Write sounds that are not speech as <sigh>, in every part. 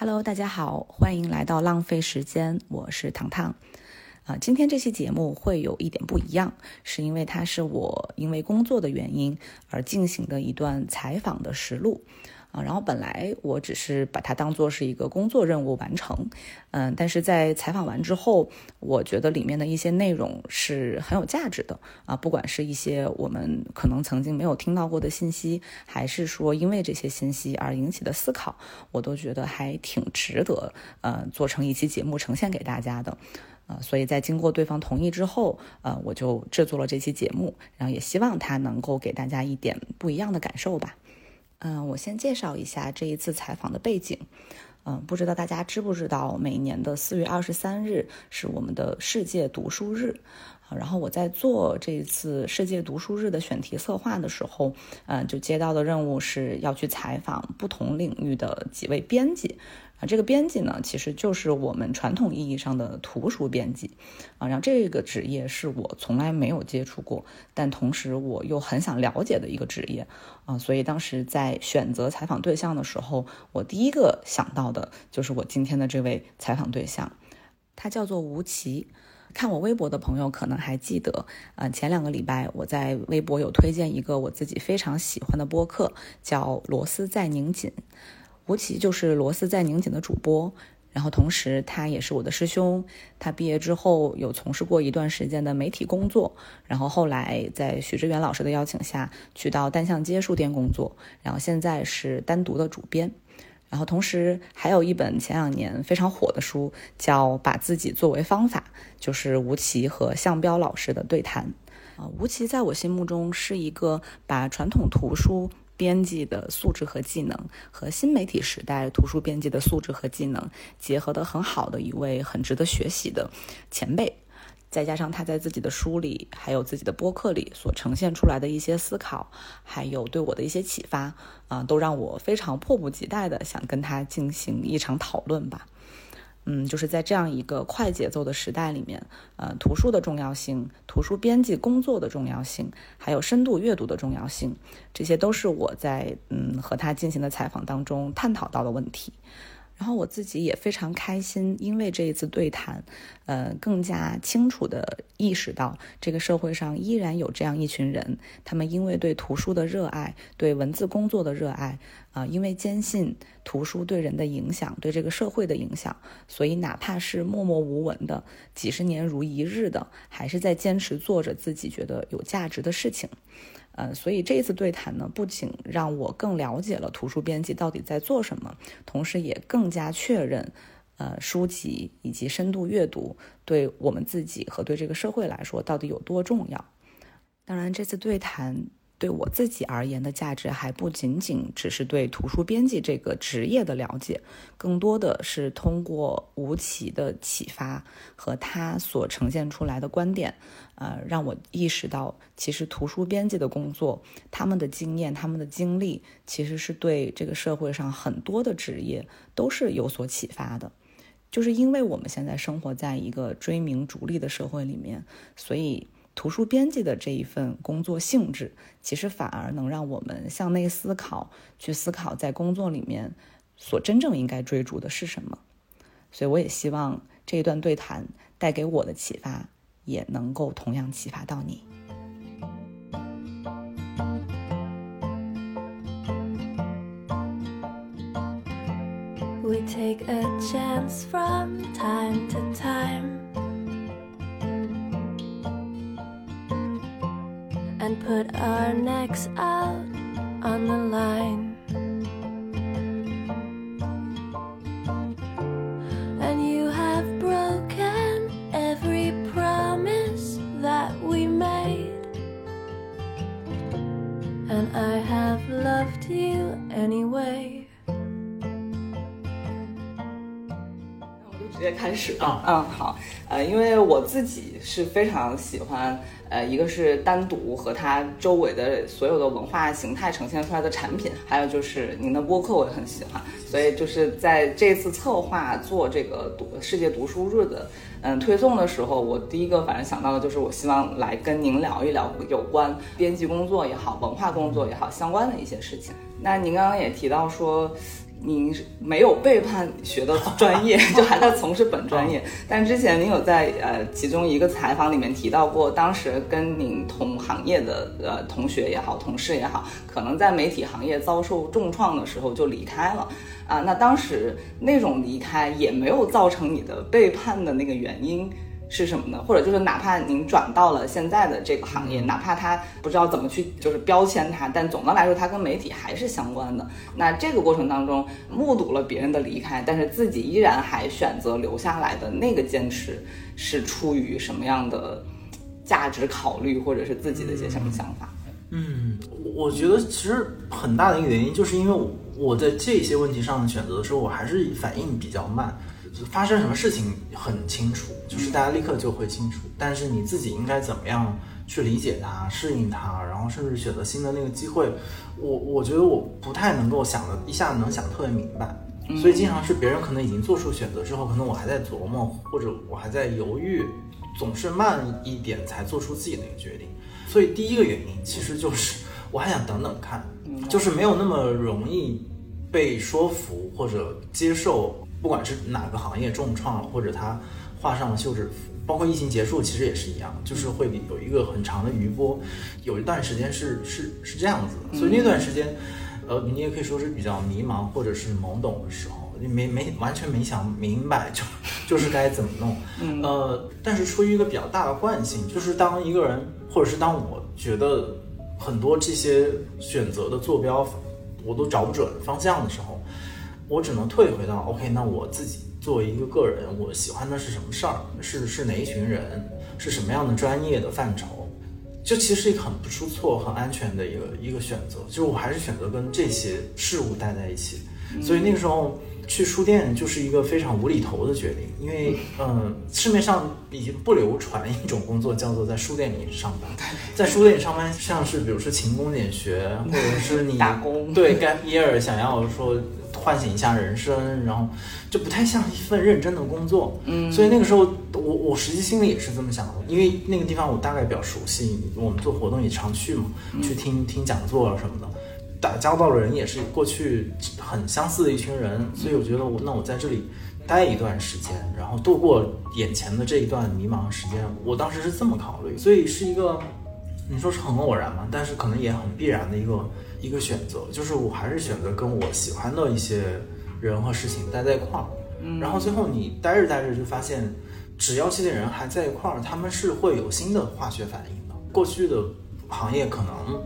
Hello，大家好，欢迎来到浪费时间，我是糖糖。啊，今天这期节目会有一点不一样，是因为它是我因为工作的原因而进行的一段采访的实录。啊，然后本来我只是把它当做是一个工作任务完成，嗯，但是在采访完之后，我觉得里面的一些内容是很有价值的啊，不管是一些我们可能曾经没有听到过的信息，还是说因为这些信息而引起的思考，我都觉得还挺值得，呃，做成一期节目呈现给大家的，啊，所以在经过对方同意之后，呃，我就制作了这期节目，然后也希望它能够给大家一点不一样的感受吧。嗯，我先介绍一下这一次采访的背景。嗯，不知道大家知不知道，每年的四月二十三日是我们的世界读书日。然后我在做这一次世界读书日的选题策划的时候，嗯，就接到的任务是要去采访不同领域的几位编辑。啊，这个编辑呢，其实就是我们传统意义上的图书编辑，啊，然后这个职业是我从来没有接触过，但同时我又很想了解的一个职业，啊，所以当时在选择采访对象的时候，我第一个想到的就是我今天的这位采访对象，他叫做吴奇。看我微博的朋友可能还记得，呃，前两个礼拜我在微博有推荐一个我自己非常喜欢的播客，叫《螺丝在拧紧》。吴奇就是《螺丝在拧紧》的主播，然后同时他也是我的师兄。他毕业之后有从事过一段时间的媒体工作，然后后来在许志远老师的邀请下去到单向街书店工作，然后现在是单独的主编。然后同时还有一本前两年非常火的书，叫《把自己作为方法》，就是吴奇和向彪老师的对谈。啊，吴奇在我心目中是一个把传统图书。编辑的素质和技能和新媒体时代图书编辑的素质和技能结合的很好的一位很值得学习的前辈，再加上他在自己的书里还有自己的播客里所呈现出来的一些思考，还有对我的一些启发啊，都让我非常迫不及待的想跟他进行一场讨论吧。嗯，就是在这样一个快节奏的时代里面，呃，图书的重要性、图书编辑工作的重要性，还有深度阅读的重要性，这些都是我在嗯和他进行的采访当中探讨到的问题。然后我自己也非常开心，因为这一次对谈，呃，更加清楚地意识到这个社会上依然有这样一群人，他们因为对图书的热爱，对文字工作的热爱，啊，因为坚信图书对人的影响，对这个社会的影响，所以哪怕是默默无闻的，几十年如一日的，还是在坚持做着自己觉得有价值的事情。呃，所以这次对谈呢，不仅让我更了解了图书编辑到底在做什么，同时也更加确认，呃，书籍以及深度阅读对我们自己和对这个社会来说到底有多重要。当然，这次对谈。对我自己而言的价值还不仅仅只是对图书编辑这个职业的了解，更多的是通过吴奇的启发和他所呈现出来的观点，呃，让我意识到，其实图书编辑的工作，他们的经验、他们的经历，其实是对这个社会上很多的职业都是有所启发的。就是因为我们现在生活在一个追名逐利的社会里面，所以。图书编辑的这一份工作性质，其实反而能让我们向内思考，去思考在工作里面所真正应该追逐的是什么。所以，我也希望这一段对谈带给我的启发，也能够同样启发到你。We take a chance from time to time. and put our necks out on the line. And you have broken every promise that we made. And I have loved you anyway. 直接开始啊，嗯，好， 因为我自己是非常喜欢。呃，一个是单独和它周围的所有的文化形态呈现出来的产品，还有就是您的播客我也很喜欢，所以就是在这次策划做这个读世界读书日的嗯推送的时候，我第一个反正想到的就是我希望来跟您聊一聊有关编辑工作也好，文化工作也好相关的一些事情。那您刚刚也提到说。您没有背叛学的专业，<laughs> 就还在从事本专业。但之前您有在呃其中一个采访里面提到过，当时跟您同行业的呃同学也好，同事也好，可能在媒体行业遭受重创的时候就离开了啊。那当时那种离开也没有造成你的背叛的那个原因。是什么呢？或者就是哪怕您转到了现在的这个行业，哪怕他不知道怎么去就是标签它，但总的来说，它跟媒体还是相关的。那这个过程当中，目睹了别人的离开，但是自己依然还选择留下来的那个坚持，是出于什么样的价值考虑，或者是自己的一些什么想法？嗯，我觉得其实很大的一个原因，就是因为我在这些问题上的选择的时候，我还是反应比较慢。发生什么事情很清楚，就是大家立刻就会清楚。但是你自己应该怎么样去理解它、适应它，然后甚至选择新的那个机会，我我觉得我不太能够想的一下子能想特别明白。所以经常是别人可能已经做出选择之后，可能我还在琢磨，或者我还在犹豫，总是慢一点才做出自己的一个决定。所以第一个原因其实就是我还想等等看，就是没有那么容易被说服或者接受。不管是哪个行业重创了，或者他画上了休止符，包括疫情结束，其实也是一样，就是会有一个很长的余波，有一段时间是是是这样子的，所以那段时间，呃，你也可以说是比较迷茫或者是懵懂的时候，你没没完全没想明白就就是该怎么弄，呃，但是出于一个比较大的惯性，就是当一个人或者是当我觉得很多这些选择的坐标我都找不准方向的时候。我只能退回到 OK，那我自己作为一个个人，我喜欢的是什么事儿？是是哪一群人？是什么样的专业的范畴？就其实是一个很不出错、很安全的一个一个选择。就是我还是选择跟这些事物待在一起。所以那个时候去书店就是一个非常无厘头的决定，因为嗯，市面上已经不流传一种工作叫做在书店里上班。在书店里上班，像是比如说勤工俭学，或者是你 <laughs> 打工，对 gap year 想要说。唤醒一下人生，然后就不太像一份认真的工作，嗯，所以那个时候我我实际心里也是这么想的，因为那个地方我大概比较熟悉，我们做活动也常去嘛，去听听讲座啊什么的，打交道的人也是过去很相似的一群人，所以我觉得我那我在这里待一段时间，然后度过眼前的这一段迷茫时间，我当时是这么考虑，所以是一个你说是很偶然嘛，但是可能也很必然的一个。一个选择就是，我还是选择跟我喜欢的一些人和事情待在一块儿。嗯，然后最后你待着待着就发现，只要这些人还在一块儿，他们是会有新的化学反应的。过去的行业可能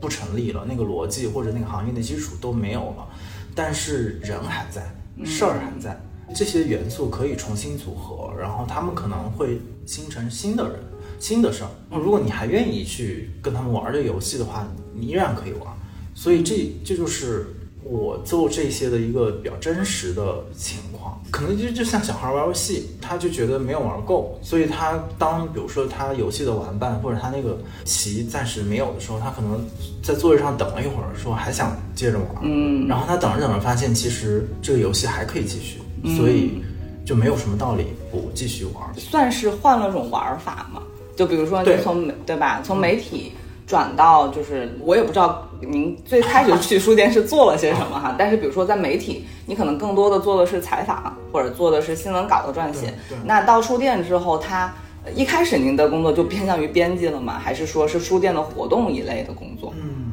不成立了，那个逻辑或者那个行业的基础都没有了，但是人还在，事儿还在，这些元素可以重新组合，然后他们可能会形成新的人、新的事儿。如果你还愿意去跟他们玩这个游戏的话，你依然可以玩。所以这这就是我做这些的一个比较真实的情况，可能就就像小孩玩游戏，他就觉得没有玩够，所以他当比如说他游戏的玩伴或者他那个棋暂时没有的时候，他可能在座位上等了一会儿，说还想接着玩，嗯，然后他等着等着发现其实这个游戏还可以继续，所以就没有什么道理不继续玩，算是换了种玩法嘛，就比如说你从对吧，从媒体。转到就是我也不知道您最开始去书店是做了些什么哈，但是比如说在媒体，你可能更多的做的是采访或者做的是新闻稿的撰写。那到书店之后，他一开始您的工作就偏向于编辑了吗？还是说是书店的活动一类的工作？嗯，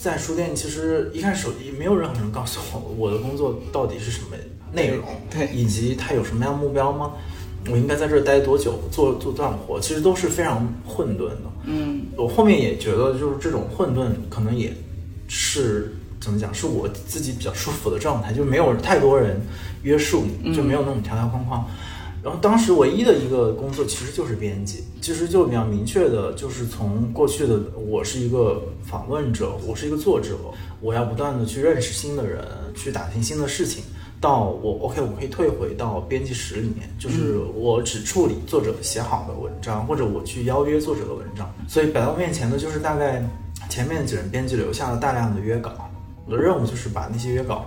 在书店其实一开始也没有任何人告诉我 <laughs> 我的工作到底是什么内容，对，以及它有什么样目标吗？我应该在这儿待多久？做做多少活？其实都是非常混沌的。嗯，我后面也觉得，就是这种混沌，可能也是怎么讲，是我自己比较舒服的状态，就没有太多人约束你，就没有那种条条框框。然后当时唯一的一个工作其实就是编辑，其实就比较明确的，就是从过去的我是一个访问者，我是一个作者，我要不断的去认识新的人，去打听新的事情。到我 OK，我可以退回到编辑室里面，就是我只处理作者写好的文章，或者我去邀约作者的文章。所以摆到面前的就是大概前面几任编辑留下了大量的约稿，我的任务就是把那些约稿，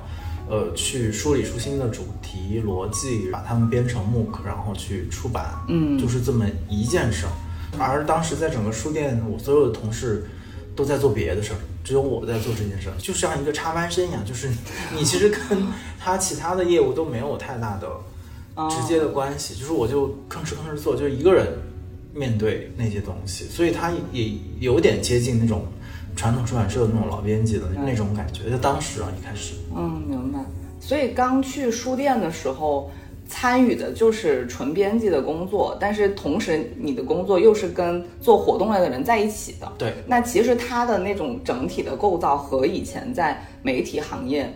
呃，去梳理出新的主题逻辑，把它们编成 MOOC，然后去出版。嗯，就是这么一件事儿。而当时在整个书店，我所有的同事都在做别的事儿。只有我在做这件事，就像一个插班生一样，就是你其实跟他其他的业务都没有太大的直接的关系，就是我就吭哧吭哧做，就是一个人面对那些东西，所以他也有点接近那种传统出版社的那种老编辑的那种感觉。在当时啊，一开始，嗯，明白。所以刚去书店的时候。参与的就是纯编辑的工作，但是同时你的工作又是跟做活动类的人在一起的。对，那其实它的那种整体的构造和以前在媒体行业，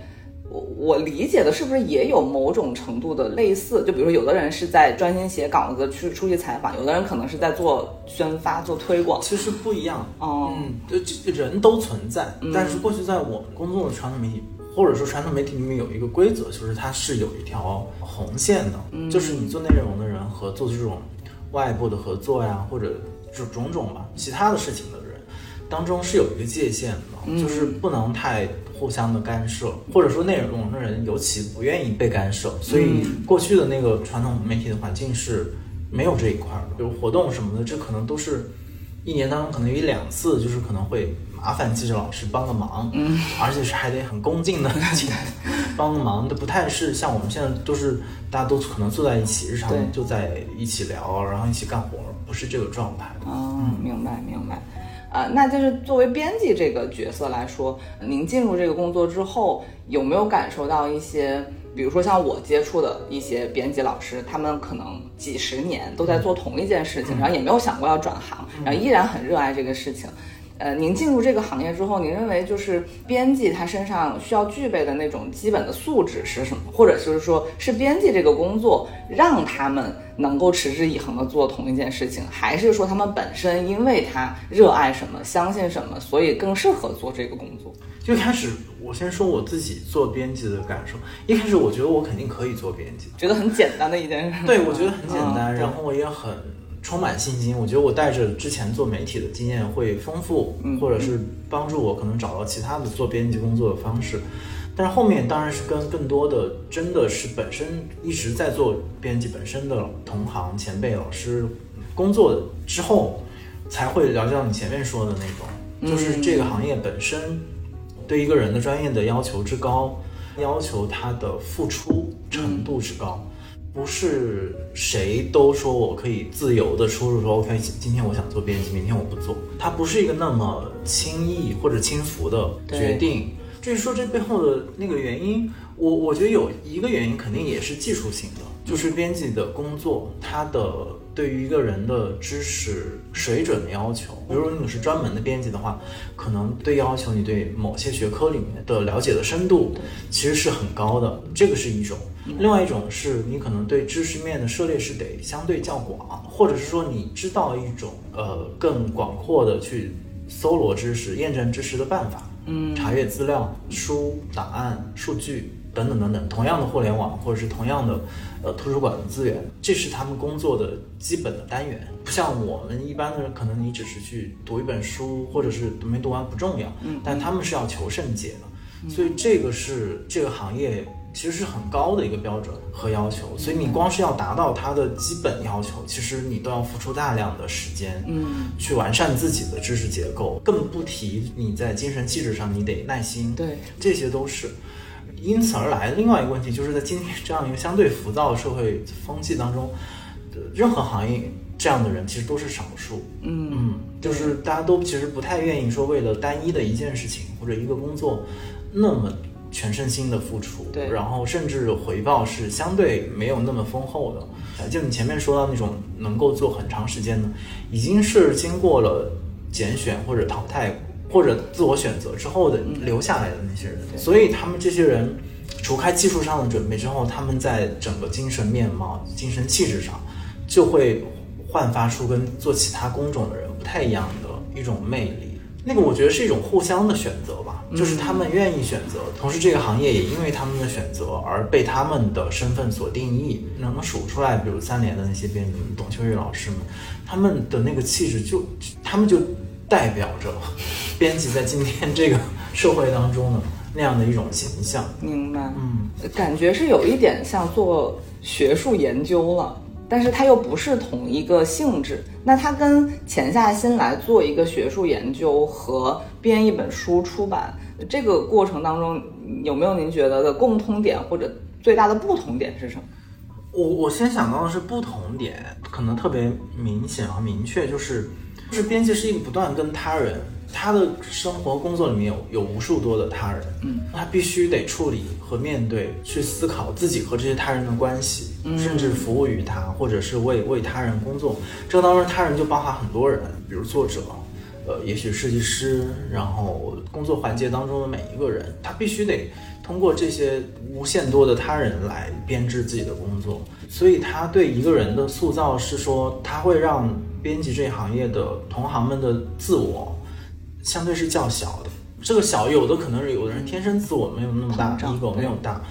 我我理解的是不是也有某种程度的类似？就比如说，有的人是在专心写稿子去出去采访，有的人可能是在做宣发、做推广。其实不一样。哦，嗯，就人都存在，但是过去在我们工作的传统媒体。或者说，传统媒体里面有一个规则，就是它是有一条红线的，就是你做内容的人和做这种外部的合作呀，或者就种种吧，其他的事情的人当中是有一个界限的，就是不能太互相的干涉，或者说内容的人尤其不愿意被干涉，所以过去的那个传统媒体的环境是没有这一块的，比如活动什么的，这可能都是一年当中可能有一两次，就是可能会。麻烦记者老师帮个忙，嗯，而且是还得很恭敬的请 <laughs> 帮个忙，都不太是像我们现在都是大家都可能坐在一起，日常就在一起聊，然后一起干活，不是这个状态。嗯，明白明白。啊，那就是作为编辑这个角色来说，您进入这个工作之后，有没有感受到一些，比如说像我接触的一些编辑老师，他们可能几十年都在做同一件事情，然后也没有想过要转行，然后依然很热爱这个事情。呃，您进入这个行业之后，您认为就是编辑他身上需要具备的那种基本的素质是什么？或者就是说，是编辑这个工作让他们能够持之以恒的做同一件事情，还是说他们本身因为他热爱什么、相信什么，所以更适合做这个工作？就开始，我先说我自己做编辑的感受。一开始我觉得我肯定可以做编辑，觉得很简单的一件事。对，我觉得很简单，然后我也很。充满信心，我觉得我带着之前做媒体的经验会丰富，或者是帮助我可能找到其他的做编辑工作的方式。但是后面当然是跟更多的真的是本身一直在做编辑本身的同行前辈老师工作之后，才会了解到你前面说的那种，就是这个行业本身对一个人的专业的要求之高，要求他的付出程度之高。不是谁都说我可以自由的出入，说 OK，今天我想做编辑，明天我不做。它不是一个那么轻易或者轻浮的决定。至于说这背后的那个原因，我我觉得有一个原因肯定也是技术性的，就是编辑的工作，它的对于一个人的知识水准的要求。比如你是专门的编辑的话，可能对要求你对某些学科里面的了解的深度其实是很高的，这个是一种。另外一种是你可能对知识面的涉猎是得相对较广，或者是说你知道一种呃更广阔的去搜罗知识、验证知识的办法，嗯，查阅资料、书、档案、数据等等等等。同样的互联网或者是同样的呃图书馆的资源，这是他们工作的基本的单元。不像我们一般的人，可能你只是去读一本书，或者是读没读完不重要，嗯，但他们是要求甚解的，所以这个是这个行业。其实是很高的一个标准和要求，所以你光是要达到它的基本要求，其实你都要付出大量的时间，嗯，去完善自己的知识结构，更不提你在精神气质上你得耐心，对，这些都是。因此而来的另外一个问题，就是在今天这样一个相对浮躁的社会风气当中，任何行业这样的人其实都是少数，嗯嗯，就是大家都其实不太愿意说为了单一的一件事情或者一个工作，那么。全身心的付出，对，然后甚至回报是相对没有那么丰厚的。就你前面说到那种能够做很长时间的，已经是经过了拣选或者淘汰或者自我选择之后的留下来的那些人。所以他们这些人，除开技术上的准备之后，他们在整个精神面貌、精神气质上，就会焕发出跟做其他工种的人不太一样的一种魅力。那个我觉得是一种互相的选择吧，就是他们愿意选择，同时这个行业也因为他们的选择而被他们的身份所定义。能数出来，比如三联的那些编辑，董秋玉老师们，他们的那个气质就，他们就代表着编辑在今天这个社会当中的那样的一种形象。明白，嗯，感觉是有一点像做学术研究了。但是它又不是同一个性质，那它跟潜下心来做一个学术研究和编一本书出版，这个过程当中有没有您觉得的共通点或者最大的不同点是什么？我我先想到的是不同点，可能特别明显和明确，就是就是编辑是一个不断跟他人，他的生活工作里面有有无数多的他人，嗯，他必须得处理和面对，去思考自己和这些他人的关系，甚至服务于他，或者是为为他人工作。这当中他人就包含很多人，比如作者。呃，也许设计师，然后工作环节当中的每一个人，他必须得通过这些无限多的他人来编织自己的工作，所以他对一个人的塑造是说，他会让编辑这一行业的同行们的自我相对是较小的。这个小有的可能是有的人天生自我没有那么大，ego 没有大，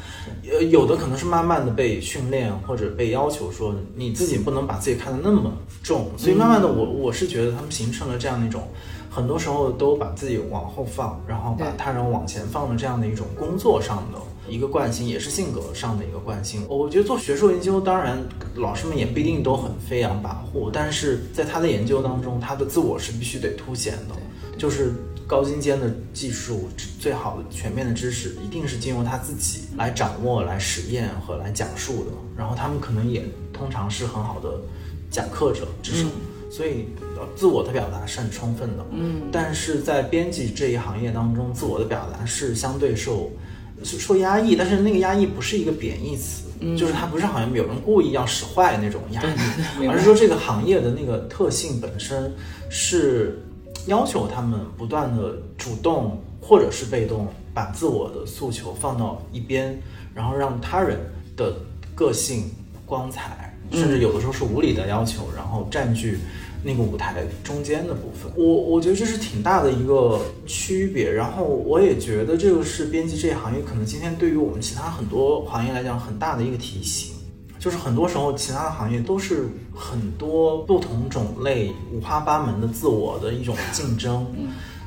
呃，有的可能是慢慢的被训练或者被要求说你自己不能把自己看得那么重，所以慢慢的我我是觉得他们形成了这样的一种，很多时候都把自己往后放，然后把他人往前放的这样的一种工作上的一个惯性，也是性格上的一个惯性。我觉得做学术研究，当然老师们也不一定都很飞扬跋扈，但是在他的研究当中，他的自我是必须得凸显的，就是。高精尖的技术，最好的全面的知识，一定是经由他自己来掌握、来实验和来讲述的。然后他们可能也通常是很好的讲课者，至少，所以自我的表达是很充分的。嗯，但是在编辑这一行业当中，自我的表达是相对受受压抑，但是那个压抑不是一个贬义词，就是它不是好像有人故意要使坏那种压抑，<laughs> 而是说这个行业的那个特性本身是。要求他们不断的主动或者是被动，把自我的诉求放到一边，然后让他人的个性、光彩，甚至有的时候是无理的要求，然后占据那个舞台中间的部分。我我觉得这是挺大的一个区别。然后我也觉得这个是编辑这一行业可能今天对于我们其他很多行业来讲很大的一个提醒。就是很多时候，其他的行业都是很多不同种类、五花八门的自我的一种竞争，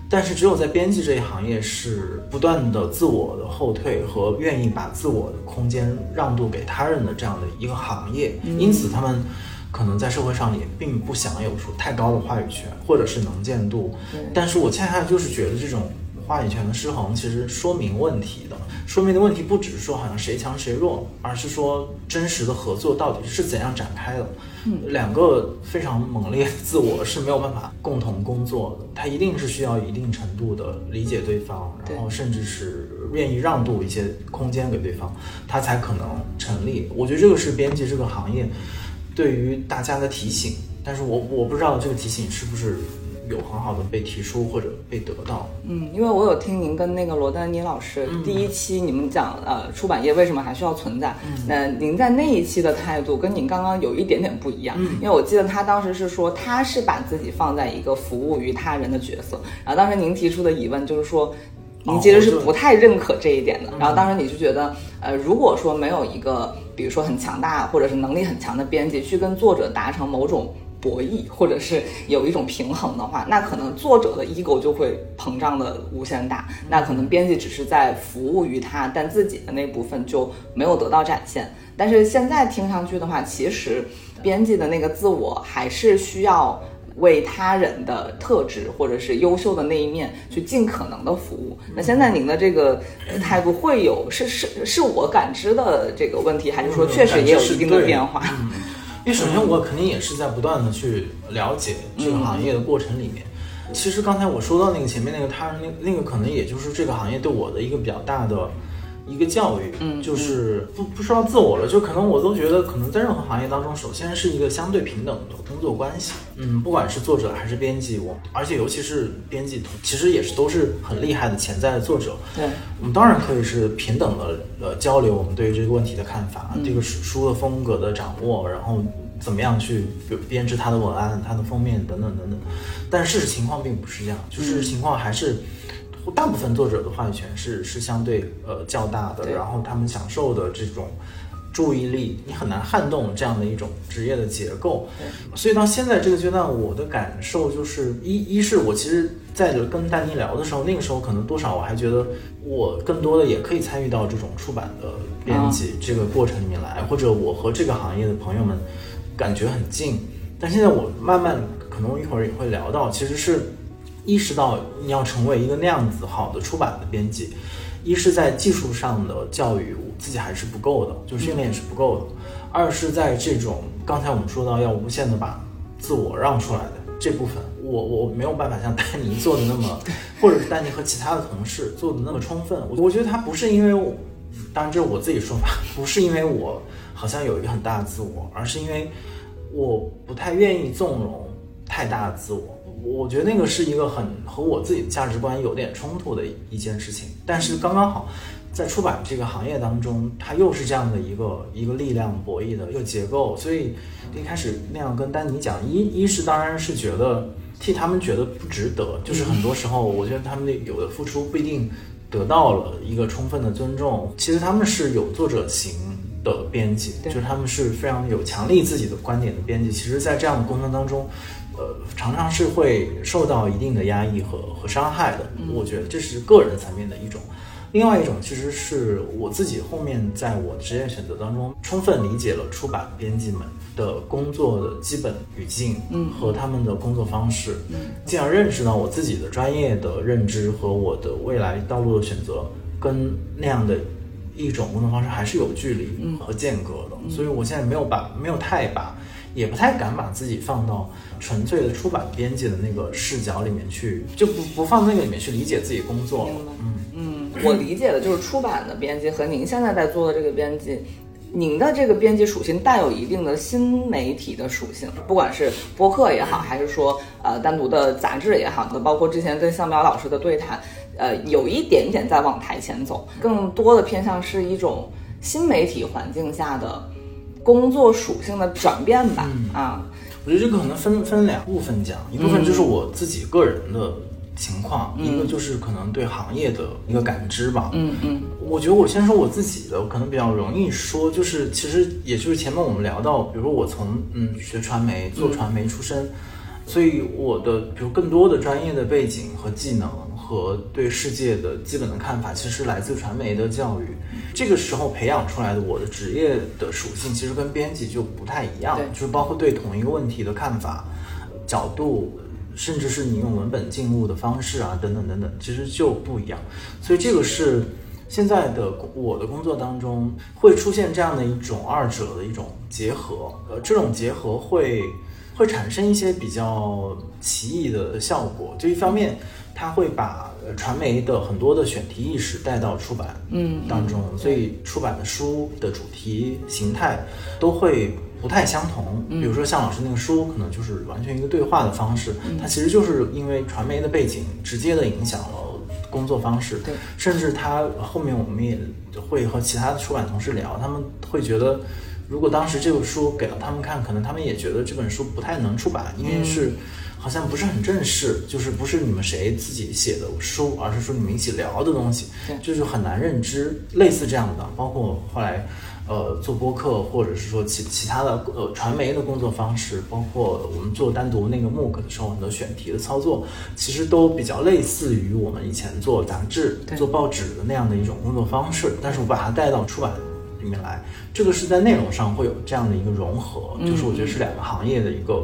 但是只有在编辑这一行业是不断的自我的后退和愿意把自我的空间让渡给他人的这样的一个行业，因此他们可能在社会上也并不享有出太高的话语权或者是能见度，但是我恰恰就是觉得这种。话语权的失衡其实说明问题的，说明的问题不只是说好像谁强谁弱，而是说真实的合作到底是怎样展开的。嗯，两个非常猛烈的自我是没有办法共同工作的，他一定是需要一定程度的理解对方，然后甚至是愿意让渡一些空间给对方，他才可能成立。我觉得这个是编辑这个行业对于大家的提醒，但是我我不知道这个提醒是不是。有很好的被提出或者被得到，嗯，因为我有听您跟那个罗丹妮老师第一期你们讲呃出版业为什么还需要存在，那您在那一期的态度跟您刚刚有一点点不一样，因为我记得他当时是说他是把自己放在一个服务于他人的角色，然后当时您提出的疑问就是说，您其实是不太认可这一点的，然后当时你就觉得呃如果说没有一个比如说很强大或者是能力很强的编辑去跟作者达成某种。博弈，或者是有一种平衡的话，那可能作者的 ego 就会膨胀的无限大，那可能编辑只是在服务于他，但自己的那部分就没有得到展现。但是现在听上去的话，其实编辑的那个自我还是需要为他人的特质或者是优秀的那一面去尽可能的服务。那现在您的这个态度会有是是是我感知的这个问题，还是说确实也有一定的变化？因为首先我肯定也是在不断的去了解这个行业的过程里面，其实刚才我说到那个前面那个他那那个可能也就是这个行业对我的一个比较大的。一个教育，嗯，就是不不说自我了，就可能我都觉得，可能在任何行业当中，首先是一个相对平等的工作关系，嗯，不管是作者还是编辑，我而且尤其是编辑，其实也是都是很厉害的潜在的作者，对，我们当然可以是平等的呃交流我们对于这个问题的看法，这个书的风格的掌握，然后怎么样去编制它的文案、它的封面等等等等，但事实情况并不是这样，就是情况还是。大部分作者的话语权是是相对呃较大的，然后他们享受的这种注意力，你很难撼动这样的一种职业的结构。所以到现在这个阶段，我的感受就是一一是我其实在跟丹尼聊的时候，那个时候可能多少我还觉得我更多的也可以参与到这种出版的编辑这个过程里面来，或者我和这个行业的朋友们感觉很近。但现在我慢慢可能一会儿也会聊到，其实是。意识到你要成为一个那样子好的出版的编辑，一是在技术上的教育，我自己还是不够的，就训练是不够的；二是在这种刚才我们说到要无限的把自我让出来的这部分，我我没有办法像丹尼做的那么，或者是丹尼和其他的同事做的那么充分。我我觉得他不是因为我，当然这是我自己说法，<laughs> 不是因为我好像有一个很大的自我，而是因为我不太愿意纵容太大的自我。我觉得那个是一个很和我自己的价值观有点冲突的一件事情，但是刚刚好，在出版这个行业当中，它又是这样的一个一个力量博弈的一个结构，所以一开始那样跟丹尼讲，一一是当然是觉得替他们觉得不值得，就是很多时候我觉得他们的有的付出不一定得到了一个充分的尊重，其实他们是有作者型的编辑，就是他们是非常有强力自己的观点的编辑，其实，在这样的过程当中。呃，常常是会受到一定的压抑和和伤害的。我觉得这是个人层面的一种，另外一种其实是我自己后面在我职业选择当中，充分理解了出版编辑们的工作的基本语境，嗯，和他们的工作方式，嗯，进而认识到我自己的专业的认知和我的未来道路的选择跟那样的一种工作方式还是有距离和间隔的。所以我现在没有把没有太把。也不太敢把自己放到纯粹的出版编辑的那个视角里面去，就不不放那个里面去理解自己工作了。嗯嗯，我理解的就是出版的编辑和您现在在做的这个编辑，您的这个编辑属性带有一定的新媒体的属性，不管是播客也好，还是说呃单独的杂志也好，那包括之前跟向彪老师的对谈，呃，有一点点在往台前走，更多的偏向是一种新媒体环境下的。工作属性的转变吧，啊，我觉得这个可能分分两部分讲，一部分就是我自己个人的情况，一个就是可能对行业的一个感知吧，嗯嗯，我觉得我先说我自己的，可能比较容易说，就是其实也就是前面我们聊到，比如说我从嗯学传媒做传媒出身，所以我的比如更多的专业的背景和技能。和对世界的基本的看法，其实来自传媒的教育。这个时候培养出来的我的职业的属性，其实跟编辑就不太一样，就是包括对同一个问题的看法、角度，甚至是你用文本进入的方式啊，等等等等，其实就不一样。所以这个是现在的我的工作当中会出现这样的一种二者的一种结合，呃，这种结合会会产生一些比较奇异的效果。就一方面。他会把传媒的很多的选题意识带到出版嗯当中，所以出版的书的主题形态都会不太相同。比如说像老师那个书，可能就是完全一个对话的方式，它其实就是因为传媒的背景直接的影响了工作方式。对，甚至他后面我们也会和其他的出版同事聊，他们会觉得，如果当时这个书给了他们看，可能他们也觉得这本书不太能出版，因为是。好像不是很正式，就是不是你们谁自己写的书，而是说你们一起聊的东西，就是很难认知。类似这样的，包括后来，呃，做播客，或者是说其其他的呃传媒的工作方式，包括我们做单独那个 MOOC 的时候很多选题的操作，其实都比较类似于我们以前做杂志、做报纸的那样的一种工作方式。但是我把它带到出版里面来，这个是在内容上会有这样的一个融合，就是我觉得是两个行业的一个。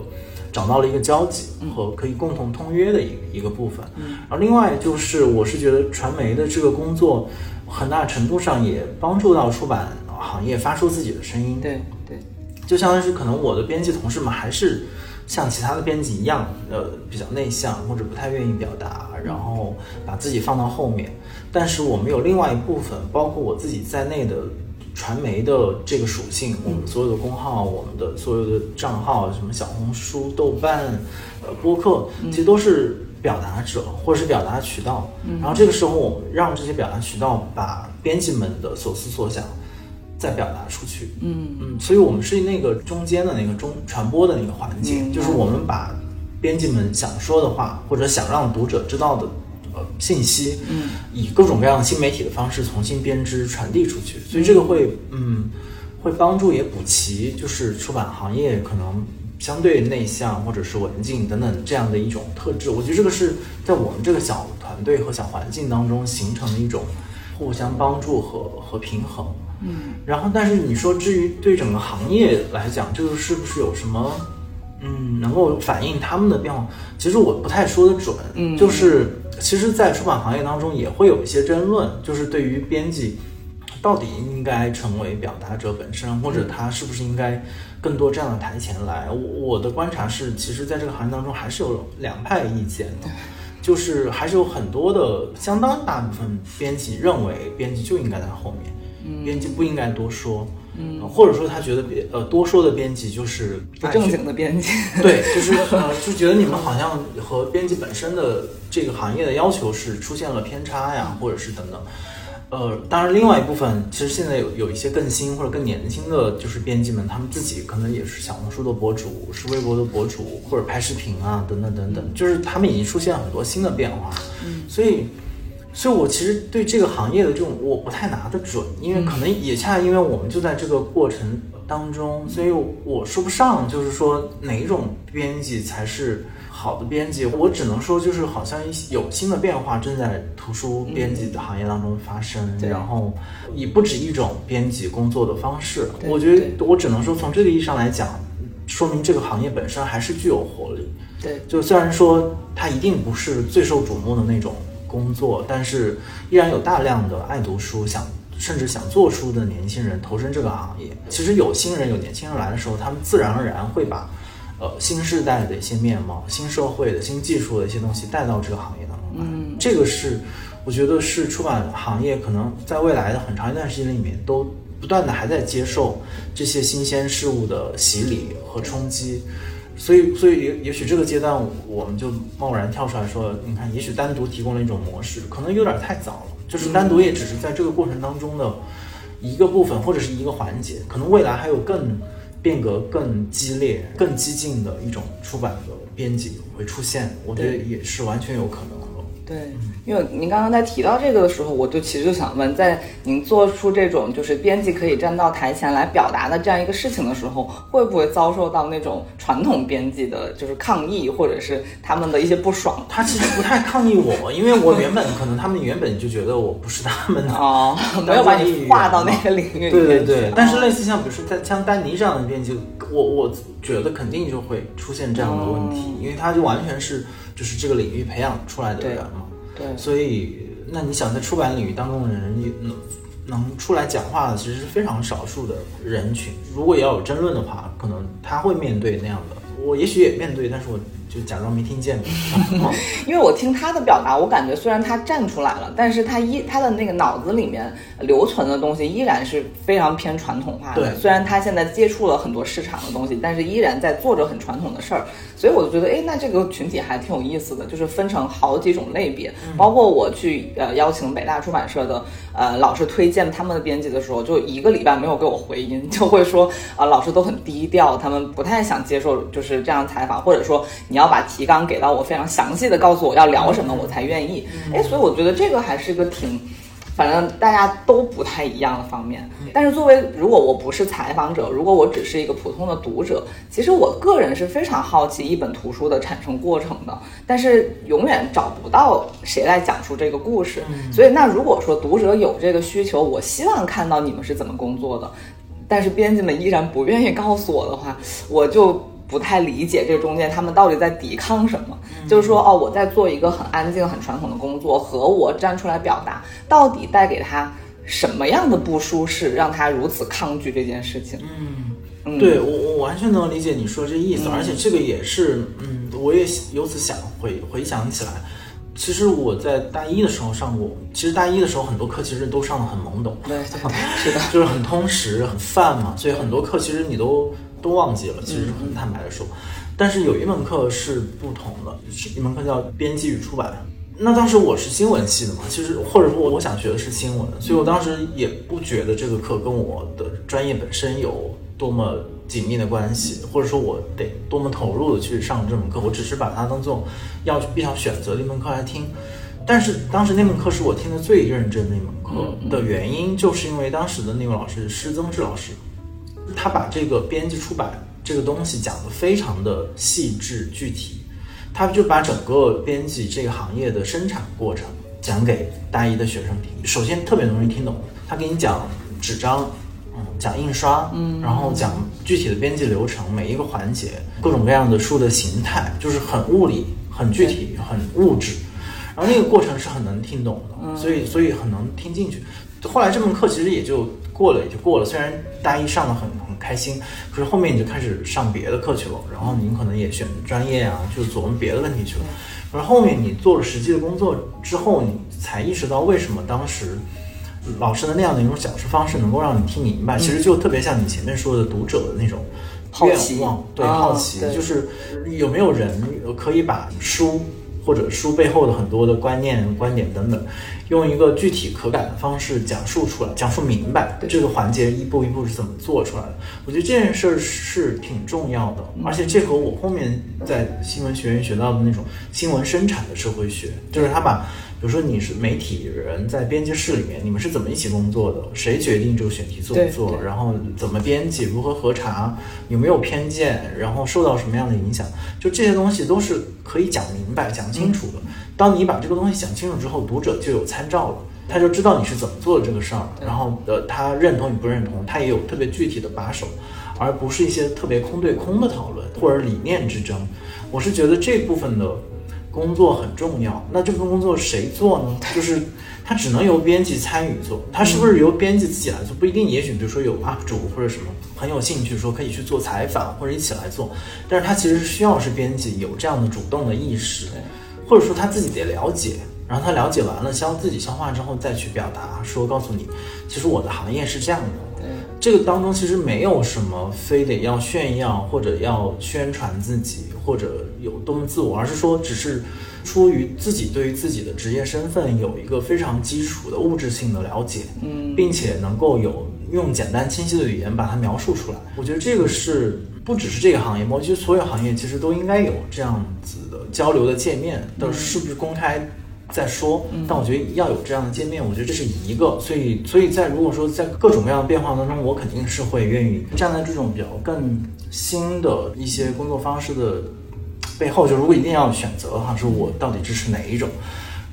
找到了一个交集和可以共同通约的一一个部分，然后另外就是，我是觉得传媒的这个工作，很大程度上也帮助到出版行业发出自己的声音。对对，就相当于是可能我的编辑同事们还是像其他的编辑一样，呃，比较内向或者不太愿意表达，然后把自己放到后面。但是我们有另外一部分，包括我自己在内的。传媒的这个属性，我们所有的公号，我们的所有的账号，什么小红书、豆瓣、呃播客，其实都是表达者或者是表达渠道。然后这个时候，我们让这些表达渠道把编辑们的所思所想再表达出去。嗯嗯，所以我们是那个中间的那个中传播的那个环节，就是我们把编辑们想说的话或者想让读者知道的。呃，信息，嗯，以各种各样的新媒体的方式重新编织传递出去，所以这个会，嗯，会帮助也补齐，就是出版行业可能相对内向或者是文静等等这样的一种特质。我觉得这个是在我们这个小团队和小环境当中形成的一种互相帮助和和平衡。嗯，然后但是你说至于对整个行业来讲，这个是不是有什么嗯，能够反映他们的变化。其实我不太说得准，嗯，就是其实，在出版行业当中也会有一些争论，就是对于编辑到底应该成为表达者本身，或者他是不是应该更多站到台前来。我我的观察是，其实在这个行业当中还是有两派意见的，就是还是有很多的相当大部分编辑认为编辑就应该在后面，编辑不应该多说。嗯，或者说他觉得编呃多说的编辑就是不正经的编辑，<laughs> 对，就是呃就觉得你们好像和编辑本身的这个行业的要求是出现了偏差呀，或者是等等。呃，当然另外一部分其实现在有有一些更新或者更年轻的就是编辑们，他们自己可能也是小红书的博主，是微博的博主，或者拍视频啊等等等等，就是他们已经出现很多新的变化。嗯，所以。所以，我其实对这个行业的这种我不太拿得准，因为可能也恰因为我们就在这个过程当中，所以我说不上，就是说哪种编辑才是好的编辑。我只能说，就是好像有新的变化正在图书编辑的行业当中发生，然后也不止一种编辑工作的方式。我觉得我只能说，从这个意义上来讲，说明这个行业本身还是具有活力。对，就虽然说它一定不是最受瞩目的那种。工作，但是依然有大量的爱读书、想甚至想做书的年轻人投身这个行业。其实有新人、有年轻人来的时候，他们自然而然会把，呃，新时代的一些面貌、新社会的新技术的一些东西带到这个行业当中来。嗯，这个是我觉得是出版行业可能在未来的很长一段时间里面都不断的还在接受这些新鲜事物的洗礼和冲击。所以，所以也也许这个阶段，我们就贸然跳出来说，你看，也许单独提供了一种模式，可能有点太早了。就是单独也只是在这个过程当中的一个部分或者是一个环节，可能未来还有更变革、更激烈、更激进的一种出版的编辑会出现。我觉得也是完全有可能。对，因为您刚刚在提到这个的时候，我就其实就想问，在您做出这种就是编辑可以站到台前来表达的这样一个事情的时候，会不会遭受到那种传统编辑的就是抗议，或者是他们的一些不爽？他其实不太抗议我，因为我原本可能他们原本就觉得我不是他们的哦，<laughs> 没有把你划到那个领域。对对对，但是类似像比如说在像丹尼这样的编辑，我我觉得肯定就会出现这样的问题，因为他就完全是就是这个领域培养出来的人嘛。对，所以那你想在出版领域当中的人，能能出来讲话的，其实是非常少数的人群。如果也要有争论的话，可能他会面对那样的，我也许也面对，但是我。就假装没听见，<laughs> 因为我听他的表达，我感觉虽然他站出来了，但是他依他的那个脑子里面留存的东西依然是非常偏传统化的。对，虽然他现在接触了很多市场的东西，但是依然在做着很传统的事儿。所以我就觉得，哎，那这个群体还挺有意思的，就是分成好几种类别。包括我去呃邀请北大出版社的呃老师推荐他们的编辑的时候，就一个礼拜没有给我回音，就会说啊老师都很低调，他们不太想接受就是这样采访，或者说你要。要把提纲给到我，非常详细的告诉我要聊什么，我才愿意。哎，所以我觉得这个还是个挺，反正大家都不太一样的方面。但是作为如果我不是采访者，如果我只是一个普通的读者，其实我个人是非常好奇一本图书的产生过程的，但是永远找不到谁来讲述这个故事。所以那如果说读者有这个需求，我希望看到你们是怎么工作的，但是编辑们依然不愿意告诉我的话，我就。不太理解这中间他们到底在抵抗什么，就是说哦，我在做一个很安静、很传统的工作，和我站出来表达，到底带给他什么样的不舒适，让他如此抗拒这件事情？嗯，对我我完全能理解你说这意思，而且这个也是，嗯，我也由此想回回想起来，其实我在大一的时候上过，其实大一的时候很多课其实都上的很懵懂，对，是的，<laughs> 就是很通识、很泛嘛，所以很多课其实你都。都忘记了，其实很坦白的说，但是有一门课是不同的，是一门课叫编辑与出版。那当时我是新闻系的嘛，其实或者说我我想学的是新闻，所以我当时也不觉得这个课跟我的专业本身有多么紧密的关系，或者说我得多么投入的去上这门课，我只是把它当做要必要选择的一门课来听。但是当时那门课是我听的最认真的一门课的原因，就是因为当时的那位老师施增志老师。他把这个编辑出版这个东西讲得非常的细致具体，他就把整个编辑这个行业的生产过程讲给大一的学生听。首先特别容易听懂，他给你讲纸张嗯，讲印刷，嗯，然后讲具体的编辑流程，每一个环节，各种各样的书的形态，就是很物理、很具体、很物质。然后那个过程是很能听懂的，所以所以很能听进去。后来这门课其实也就过了，也就过了。虽然大一上的很很开心，可是后面你就开始上别的课去了，然后您可能也选专业啊，就琢磨别的问题去了。而后面你做了实际的工作之后，你才意识到为什么当时老师的那样的一种讲述方式能够让你听明白。其实就特别像你前面说的读者的那种愿望，对好奇，就是有没有人可以把书。或者书背后的很多的观念、观点等等，用一个具体可感的方式讲述出来，讲述明白这个环节一步一步是怎么做出来的。我觉得这件事儿是挺重要的，而且这和我后面在新闻学院学到的那种新闻生产的社会学，就是他把。比如说你是媒体人，在编辑室里面，你们是怎么一起工作的？谁决定这个选题做不做？然后怎么编辑？如何核查？有没有偏见？然后受到什么样的影响？就这些东西都是可以讲明白、讲清楚的。当你把这个东西讲清楚之后，读者就有参照了，他就知道你是怎么做的这个事儿。然后呃，他认同与不认同，他也有特别具体的把手，而不是一些特别空对空的讨论或者理念之争。我是觉得这部分的。工作很重要，那这份工作谁做呢？就是他只能由编辑参与做，他是不是由编辑自己来做不一定。也许比如说有 UP 主或者什么很有兴趣说可以去做采访或者一起来做，但是他其实需要是编辑有这样的主动的意识，或者说他自己得了解，然后他了解完了消自己消化之后再去表达，说告诉你，其实我的行业是这样的。这个当中其实没有什么非得要炫耀或者要宣传自己或者有多么自我，而是说只是出于自己对于自己的职业身份有一个非常基础的物质性的了解，嗯，并且能够有用简单清晰的语言把它描述出来。我觉得这个是不只是这个行业，我觉得所有行业其实都应该有这样子的交流的界面，但是不是公开？再说，但我觉得要有这样的界面，我觉得这是一个。所以，所以在如果说在各种各样的变化当中，我肯定是会愿意站在这种比较更新的一些工作方式的背后。就如果一定要选择的话，是我到底支持哪一种？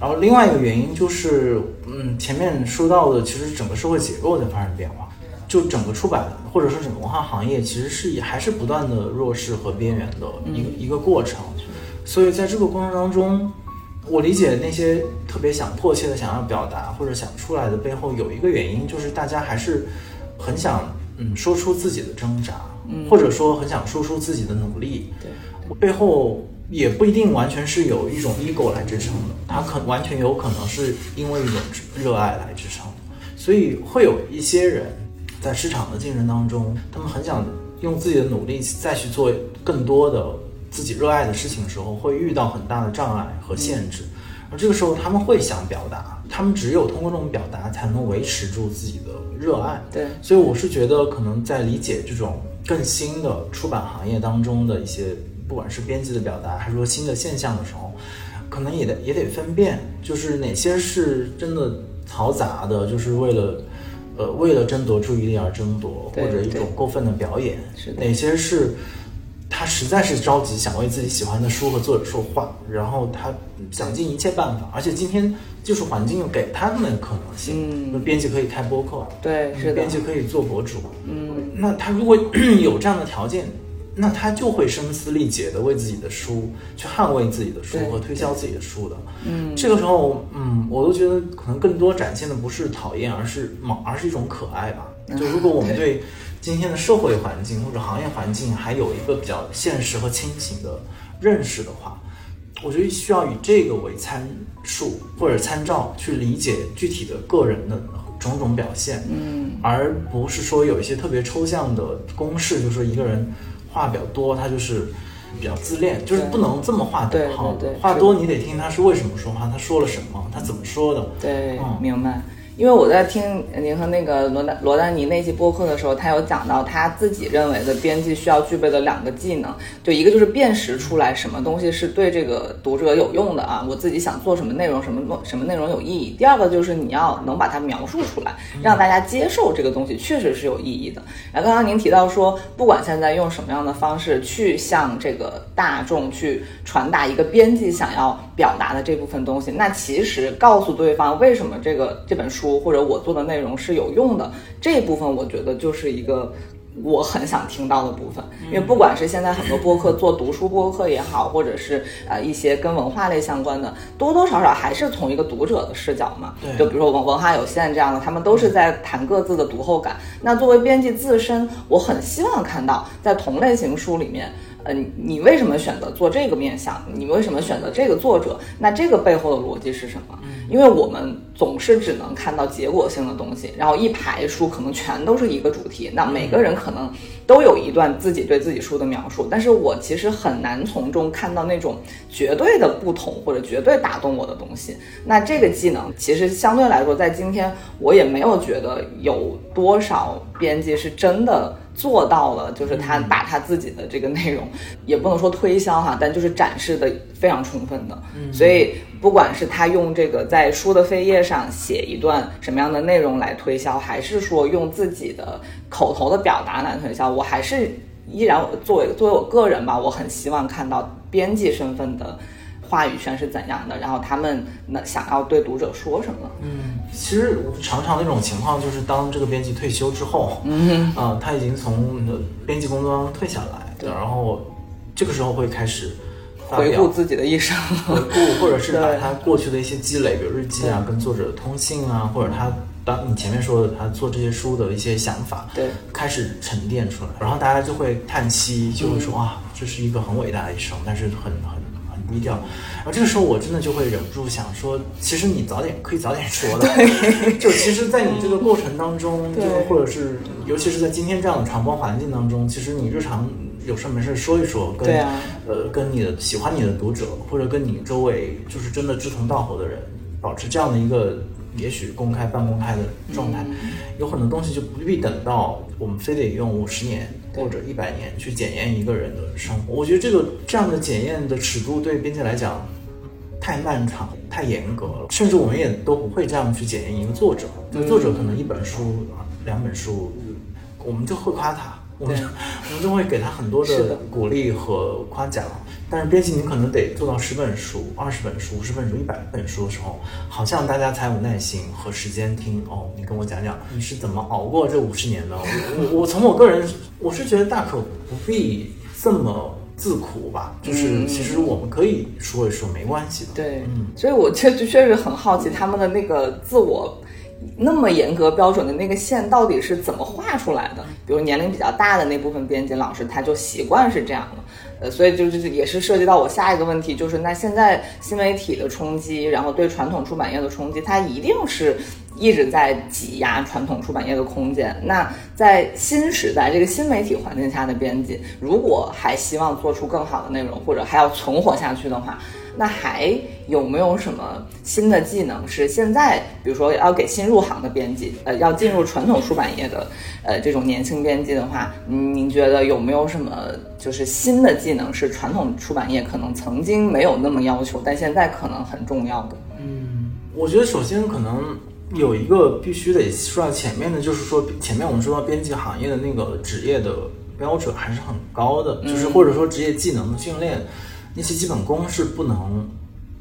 然后另外一个原因就是，嗯，前面说到的，其实整个社会结构在发生变化，就整个出版或者说整个文化行业，其实是还是不断的弱势和边缘的一个一个过程。所以在这个过程当中。我理解那些特别想迫切的想要表达或者想出来的背后有一个原因，就是大家还是很想嗯说出自己的挣扎，或者说很想说出自己的努力。对，背后也不一定完全是有一种 ego 来支撑的，它可完全有可能是因为一种热爱来支撑。所以会有一些人在市场的竞争当中，他们很想用自己的努力再去做更多的。自己热爱的事情的时候，会遇到很大的障碍和限制，而这个时候他们会想表达，他们只有通过这种表达，才能维持住自己的热爱。对，所以我是觉得，可能在理解这种更新的出版行业当中的一些，不管是编辑的表达，还是说新的现象的时候，可能也得也得分辨，就是哪些是真的嘈杂的，就是为了，呃，为了争夺注意力而争夺，或者一种过分的表演，哪些是。他实在是着急想为自己喜欢的书和作者说话，然后他想尽一切办法，而且今天技术环境又给他们可能性，嗯，编辑可以开播客，对，是的，编辑可以做博主，嗯，那他如果 <clears throat> 有这样的条件，那他就会声嘶力竭的为自己的书去捍卫自己的书和推销自己的书的，嗯，这个时候，嗯，我都觉得可能更多展现的不是讨厌，而是猛，而是一种可爱吧。<laughs> 就如果我们对。今天的社会环境或者行业环境还有一个比较现实和清醒的认识的话，我觉得需要以这个为参数或者参照去理解具体的个人的种种表现，嗯，而不是说有一些特别抽象的公式，就是说一个人话比较多，他就是比较自恋，就是不能这么画等号。话多你得听他是为什么说话，他说了什么，他怎么说的。对，明白。因为我在听您和那个罗丹罗丹尼那期播客的时候，他有讲到他自己认为的编辑需要具备的两个技能，就一个就是辨识出来什么东西是对这个读者有用的啊，我自己想做什么内容，什么什么内容有意义。第二个就是你要能把它描述出来，让大家接受这个东西确实是有意义的。然后刚刚您提到说，不管现在用什么样的方式去向这个大众去传达一个编辑想要表达的这部分东西，那其实告诉对方为什么这个这本书。或者我做的内容是有用的，这一部分我觉得就是一个。我很想听到的部分，因为不管是现在很多播客做读书播客也好，或者是呃一些跟文化类相关的，多多少少还是从一个读者的视角嘛。对，就比如说文文化有限这样的，他们都是在谈各自的读后感。那作为编辑自身，我很希望看到在同类型书里面。嗯，你为什么选择做这个面相？你为什么选择这个作者？那这个背后的逻辑是什么？因为我们总是只能看到结果性的东西，然后一排书可能全都是一个主题，那每个人可能都有一段自己对自己书的描述，但是我其实很难从中看到那种绝对的不同或者绝对打动我的东西。那这个技能其实相对来说，在今天我也没有觉得有多少编辑是真的。做到了，就是他把他自己的这个内容，也不能说推销哈，但就是展示的非常充分的。所以不管是他用这个在书的扉页上写一段什么样的内容来推销，还是说用自己的口头的表达来推销，我还是依然作为作为我个人吧，我很希望看到编辑身份的。话语权是怎样的？然后他们那想要对读者说什么？嗯，其实常常那种情况就是，当这个编辑退休之后，嗯，啊，他已经从编辑工作中退下来，对，然后这个时候会开始回顾自己的一生，回顾或者是把他 <laughs> 过去的一些积累，比如日记啊，跟作者通信啊，或者他当你前面说的他做这些书的一些想法，对，开始沉淀出来，然后大家就会叹息，就会说啊，这是一个很伟大的一生，但是很很。低调，然后这个时候我真的就会忍不住想说，其实你早点可以早点说的，就其实，在你这个过程当中，就或者是尤其是在今天这样的传播环境当中，其实你日常有事没事说一说，跟呃跟你的喜欢你的读者，或者跟你周围就是真的志同道合的人，保持这样的一个。也许公开半公开的状态，有很多东西就不必等到我们非得用五十年或者一百年去检验一个人的生活。我觉得这个这样的检验的尺度对编辑来讲太漫长、太严格了，甚至我们也都不会这样去检验一个作者。就作者可能一本书、两本书，我们就会夸他，我们我们就会给他很多的鼓励和夸奖。但是编辑，你可能得做到十本书、二十本书、五十本书、一百本书的时候，好像大家才有耐心和时间听哦。你跟我讲讲你是怎么熬过这五十年的？我我我从我个人，我是觉得大可不必这么自苦吧。就是其实我们可以说一说，没关系的。对，所以我确确确实很好奇他们的那个自我那么严格标准的那个线到底是怎么画出来的。比如年龄比较大的那部分编辑老师，他就习惯是这样的。呃，所以就是也是涉及到我下一个问题，就是那现在新媒体的冲击，然后对传统出版业的冲击，它一定是一直在挤压传统出版业的空间。那在新时代这个新媒体环境下的编辑，如果还希望做出更好的内容，或者还要存活下去的话。那还有没有什么新的技能是现在，比如说要给新入行的编辑，呃，要进入传统出版业的，呃，这种年轻编辑的话，您觉得有没有什么就是新的技能是传统出版业可能曾经没有那么要求，但现在可能很重要的？嗯，我觉得首先可能有一个必须得说到前面的，就是说前面我们说到编辑行业的那个职业的标准还是很高的，就是或者说职业技能的训练。那些基本功是不能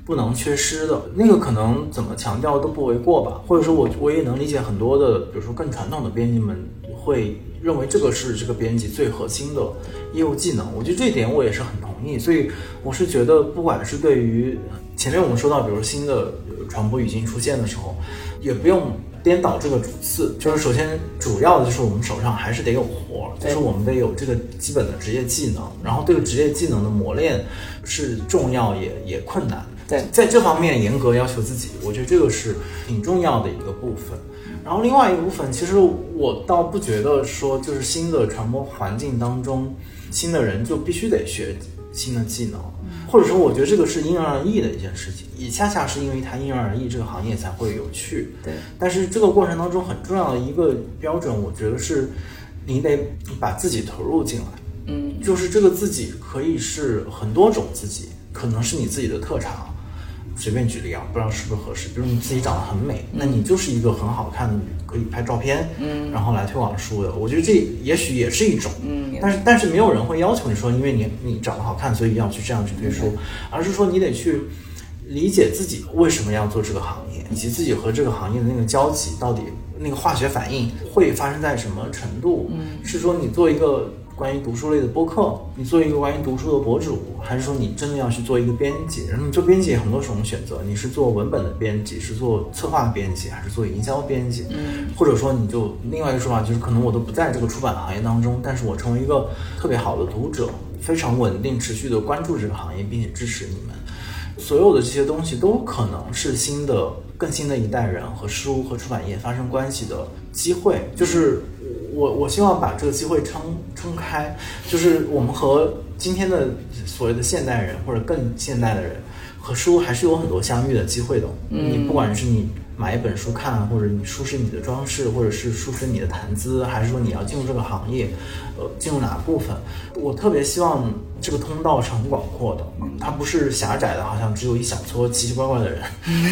不能缺失的，那个可能怎么强调都不为过吧。或者说，我我也能理解很多的，比如说更传统的编辑们会认为这个是这个编辑最核心的业务技能。我觉得这一点我也是很同意。所以我是觉得，不管是对于前面我们说到，比如新的传播语境出现的时候，也不用。颠倒这个主次，就是首先主要的就是我们手上还是得有活，就是我们得有这个基本的职业技能，然后这个职业技能的磨练是重要也也困难。在，在这方面严格要求自己，我觉得这个是挺重要的一个部分。然后另外一部分，其实我倒不觉得说就是新的传播环境当中，新的人就必须得学新的技能。或者说，我觉得这个是因人而异的一件事情，也恰恰是因为它因人而异，这个行业才会有趣。对。但是这个过程当中很重要的一个标准，我觉得是，你得把自己投入进来。嗯。就是这个自己可以是很多种自己，可能是你自己的特长。随便举例啊，不知道是不是合适。比如你自己长得很美，那你就是一个很好看的，可以拍照片，嗯，然后来推广书的。我觉得这也许也是一种，嗯，但是但是没有人会要求你说，因为你你长得好看，所以要去这样去推书，而是说你得去理解自己为什么要做这个行业，以及自己和这个行业的那个交集到底那个化学反应会发生在什么程度？嗯，是说你做一个。关于读书类的播客，你做一个关于读书的博主，还是说你真的要去做一个编辑？然后做编辑有很多种选择，你是做文本的编辑，是做策划编辑，还是做营销编辑？嗯，或者说你就另外一个说法就是，可能我都不在这个出版行业当中，但是我成为一个特别好的读者，非常稳定、持续的关注这个行业，并且支持你们。所有的这些东西都可能是新的、更新的一代人和书和出版业发生关系的机会，就是。我我希望把这个机会撑撑开，就是我们和今天的所谓的现代人或者更现代的人和书还是有很多相遇的机会的。你不管是你。买一本书看，或者你舒适你的装饰，或者是舒适你的谈资，还是说你要进入这个行业，呃，进入哪部分？我特别希望这个通道是很广阔的，它不是狭窄的，好像只有一小撮奇奇怪怪的人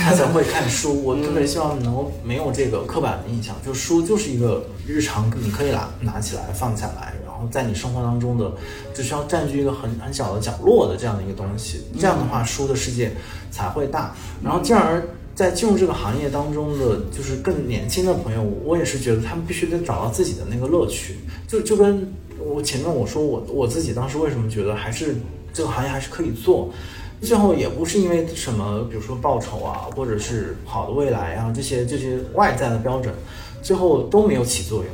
他才会看书。我特别希望能够没有这个刻板的印象，就书就是一个日常，你可以拿拿起来放下来，然后在你生活当中的只需要占据一个很很小的角落的这样的一个东西。这样的话，书的世界才会大，然后进而。在进入这个行业当中的，就是更年轻的朋友，我也是觉得他们必须得找到自己的那个乐趣。就就跟我前面我说，我我自己当时为什么觉得还是这个行业还是可以做，最后也不是因为什么，比如说报酬啊，或者是好的未来啊这些这些外在的标准，最后都没有起作用。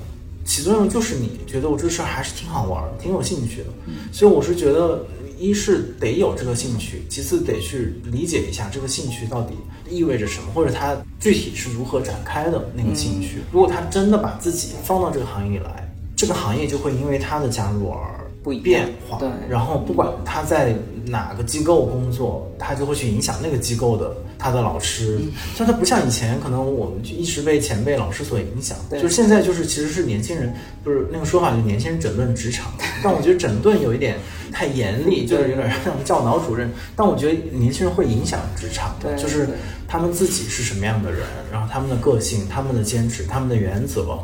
起作用就是你觉得我这事儿还是挺好玩，挺有兴趣的。所以我是觉得。一是得有这个兴趣，其次得去理解一下这个兴趣到底意味着什么，或者他具体是如何展开的那个兴趣。如果他真的把自己放到这个行业里来，这个行业就会因为他的加入而不变化。对，然后不管他在哪个机构工作，他就会去影响那个机构的。他的老师，像他不像以前，可能我们就一直被前辈老师所影响。就是现在，就是其实是年轻人，就是那个说法，就年轻人整顿职场。<laughs> 但我觉得整顿有一点太严厉，就是有点像教导主任。但我觉得年轻人会影响职场，就是他们自己是什么样的人，然后他们的个性、他们的坚持、他们的原则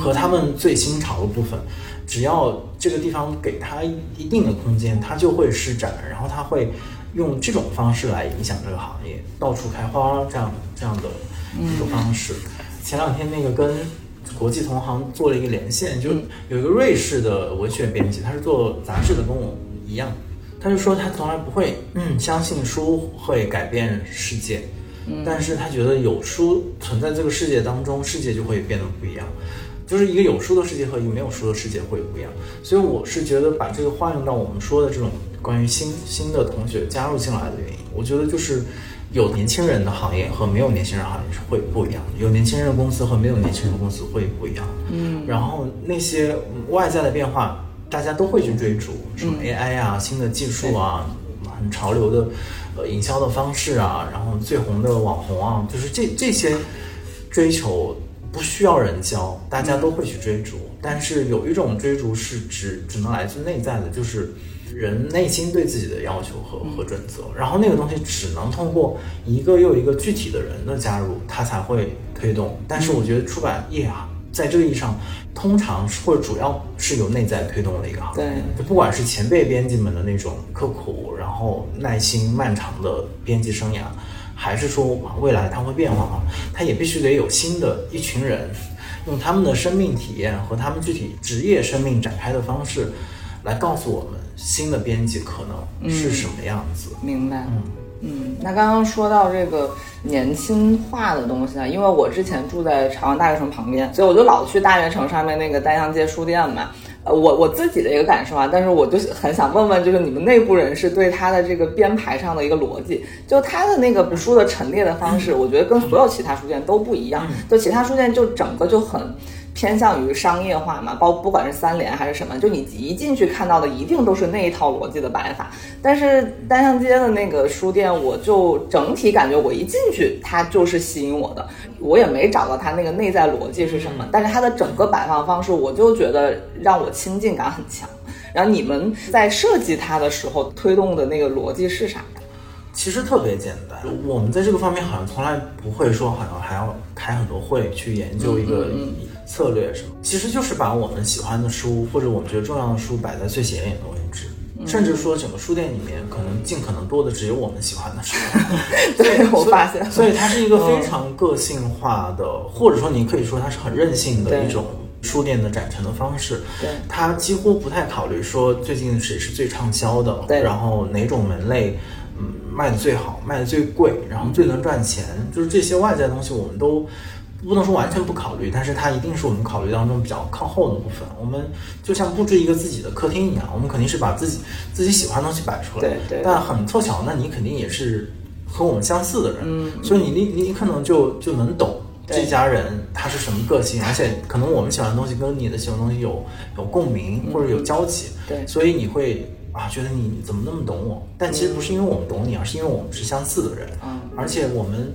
和他们最新潮的部分，只要这个地方给他一定的空间，他就会施展，然后他会。用这种方式来影响这个行业，到处开花这样这样的一个方式。前两天那个跟国际同行做了一个连线，就有一个瑞士的文学编辑，他是做杂志的，跟我一样，他就说他从来不会嗯相信书会改变世界，但是他觉得有书存在这个世界当中，世界就会变得不一样。就是一个有书的世界和一个没有书的世界会不一样，所以我是觉得把这个换用到我们说的这种关于新新的同学加入进来的原因，我觉得就是有年轻人的行业和没有年轻人行业是会不一样的，有年轻人的公司和没有年轻人的公司会不一样。嗯，然后那些外在的变化，大家都会去追逐，什么 AI 啊、新的技术啊、很潮流的呃营销的方式啊，然后最红的网红啊，就是这这些追求。不需要人教，大家都会去追逐。但是有一种追逐是只只能来自内在的，就是人内心对自己的要求和和准则。然后那个东西只能通过一个又一个具体的人的加入，它才会推动。但是我觉得出版业啊，在这个意义上，通常或者主要是由内在推动的一个行业。对，就不管是前辈编辑们的那种刻苦，然后耐心漫长的编辑生涯。还是说未来它会变化啊？它也必须得有新的一群人，用他们的生命体验和他们具体职业生命展开的方式，来告诉我们新的编辑可能是什么样子。明白。嗯嗯。那刚刚说到这个年轻化的东西啊，因为我之前住在朝阳大悦城旁边，所以我就老去大悦城上面那个单向街书店嘛。呃，我我自己的一个感受啊，但是我就很想问问，就是你们内部人士对他的这个编排上的一个逻辑，就他的那个书的陈列的方式，我觉得跟所有其他书店都不一样，就其他书店就整个就很。偏向于商业化嘛，包不管是三联还是什么，就你一进去看到的一定都是那一套逻辑的摆法。但是单向街的那个书店，我就整体感觉我一进去，它就是吸引我的，我也没找到它那个内在逻辑是什么。但是它的整个摆放方式，我就觉得让我亲近感很强。然后你们在设计它的时候，推动的那个逻辑是啥呀？其实特别简单，我们在这个方面好像从来不会说，好像还要开很多会去研究一个。策略什么，其实就是把我们喜欢的书或者我们觉得重要的书摆在最显眼的位置，甚至说整个书店里面可能尽可能多的只有我们喜欢的书。<laughs> 对，我发现，所以它是一个非常个性化的，或者说你可以说它是很任性的一种书店的展陈的方式。对，它几乎不太考虑说最近谁是最畅销的，对，然后哪种门类嗯卖的最好，卖的最贵，然后最能赚钱，就是这些外在的东西我们都。不能说完全不考虑，但是它一定是我们考虑当中比较靠后的部分。我们就像布置一个自己的客厅一样，我们肯定是把自己自己喜欢的东西摆出来。对对。但很凑巧，那你肯定也是和我们相似的人，嗯。所以你你你可能就就能懂这家人他是什么个性，<laughs> 而且可能我们喜欢的东西跟你的喜欢东西有有共鸣或者有交集。对。所以你会啊觉得你怎么那么懂我？但其实不是因为我们懂你，而是因为我们是相似的人。嗯。而且我们。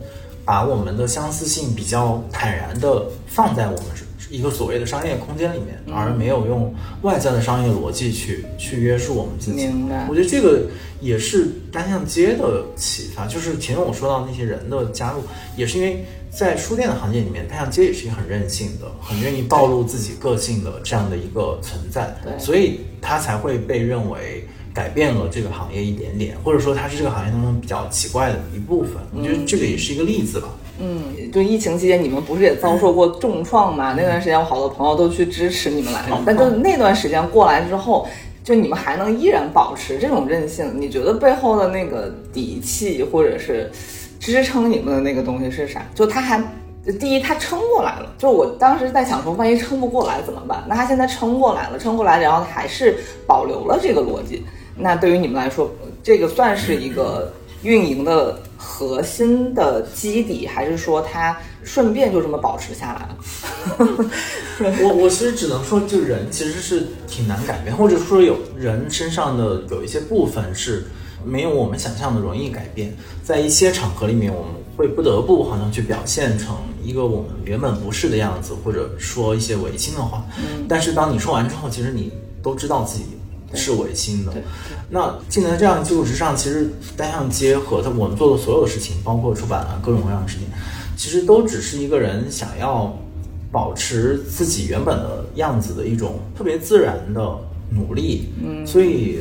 把我们的相似性比较坦然的放在我们一个所谓的商业空间里面，而没有用外在的商业逻辑去去约束我们自己。明白。我觉得这个也是单向街的启发，就是前面我说到那些人的加入，也是因为在书店的行业里面，单向街也是一个很任性的、很愿意暴露自己个性的这样的一个存在，对，所以他才会被认为。改变了这个行业一点点，或者说它是这个行业当中比较奇怪的一部分。我觉得这个也是一个例子吧。嗯，就疫情期间你们不是也遭受过重创吗？那段时间我好多朋友都去支持你们来着，但就那段时间过来之后，就你们还能依然保持这种韧性，你觉得背后的那个底气或者是支撑你们的那个东西是啥？就他还第一他撑过来了，就我当时在想说，万一撑不过来怎么办？那他现在撑过来了，撑过来，然后还是保留了这个逻辑。那对于你们来说，这个算是一个运营的核心的基底，还是说它顺便就这么保持下来了？<laughs> 我我其实只能说，就人其实是挺难改变，或者说有人身上的有一些部分是没有我们想象的容易改变，在一些场合里面，我们会不得不好像去表现成一个我们原本不是的样子，或者说一些违心的话。嗯。但是当你说完之后，其实你都知道自己。是违心的。对，那进在这样基础之上，其实单向街和他我们做的所有的事情，包括出版啊各种各样的事情，其实都只是一个人想要保持自己原本的样子的一种特别自然的努力。嗯，所以，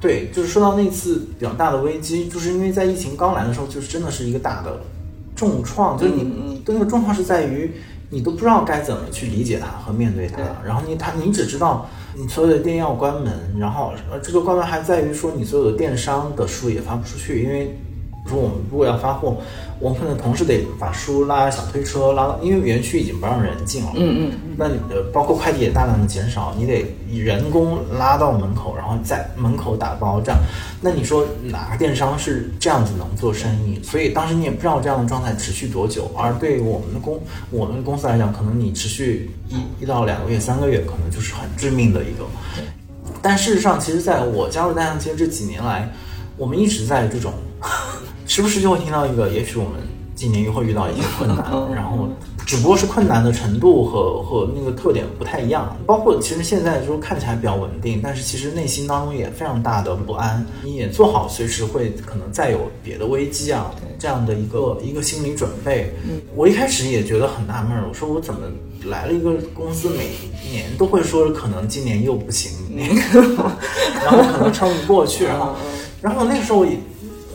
对，就是说到那次比较大的危机，就是因为在疫情刚来的时候，就是真的是一个大的重创，就是你的那个重创是在于你都不知道该怎么去理解它和面对它，然后你他你只知道。你所有的店要关门，然后呃，这个关门还在于说你所有的电商的书也发不出去，因为说我们如果要发货。我们可能同时得把书拉小推车拉到，因为园区已经不让人进了。嗯嗯。那你的包括快递也大量的减少，你得以人工拉到门口，然后在门口打包这样。那你说哪个电商是这样子能做生意？所以当时你也不知道这样的状态持续多久。而对于我们的公我们公司来讲，可能你持续一一到两个月、三个月，可能就是很致命的一个。但事实上，其实在我加入单向街这几年来，我们一直在这种。时不时就会听到一个，也许我们今年又会遇到一些困难，<laughs> 然后只不过是困难的程度和和那个特点不太一样。包括其实现在就是看起来比较稳定，但是其实内心当中也非常大的不安。你也做好随时会可能再有别的危机啊这样的一个一个心理准备。我一开始也觉得很纳闷，我说我怎么来了一个公司，每年都会说可能今年又不行，<laughs> 然后可能撑不过去，然后然后那个时候也。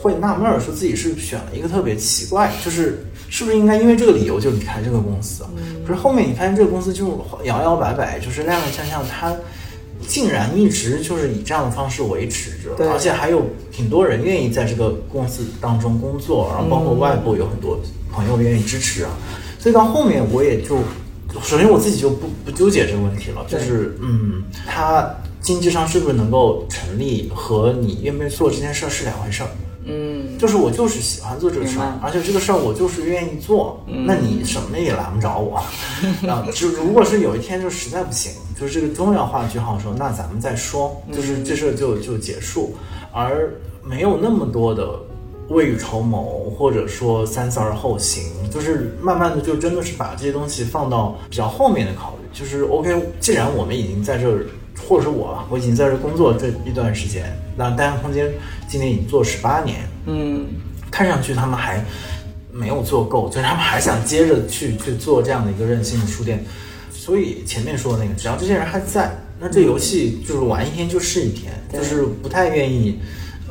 会纳闷儿，说自己是选了一个特别奇怪，就是是不是应该因为这个理由就离开这个公司？可是后面你发现这个公司就摇摇摆摆，就是踉踉跄跄，它竟然一直就是以这样的方式维持着，而且还有挺多人愿意在这个公司当中工作，然后包括外部有很多朋友愿意支持啊。所以到后面我也就，首先我自己就不不纠结这个问题了，就是嗯，它经济上是不是能够成立，和你愿不愿意做这件事儿是两回事儿。嗯，就是我就是喜欢做这个事儿，而且这个事儿我就是愿意做，那你什么也拦不着我。<laughs> 啊，就如果是有一天就实在不行，就是这个终要画句号的时候，那咱们再说，就是这事儿就就结束，而没有那么多的未雨绸缪，或者说三思而后行，就是慢慢的就真的是把这些东西放到比较后面的考虑，就是 OK，既然我们已经在这儿。或者是我，我已经在这工作这一段时间，那单向空间今年已经做十八年，嗯，看上去他们还没有做够，就是他们还想接着去去做这样的一个任性的书店，所以前面说的那个，只要这些人还在，那这游戏就是玩一天就是一天，对。就是不太愿意，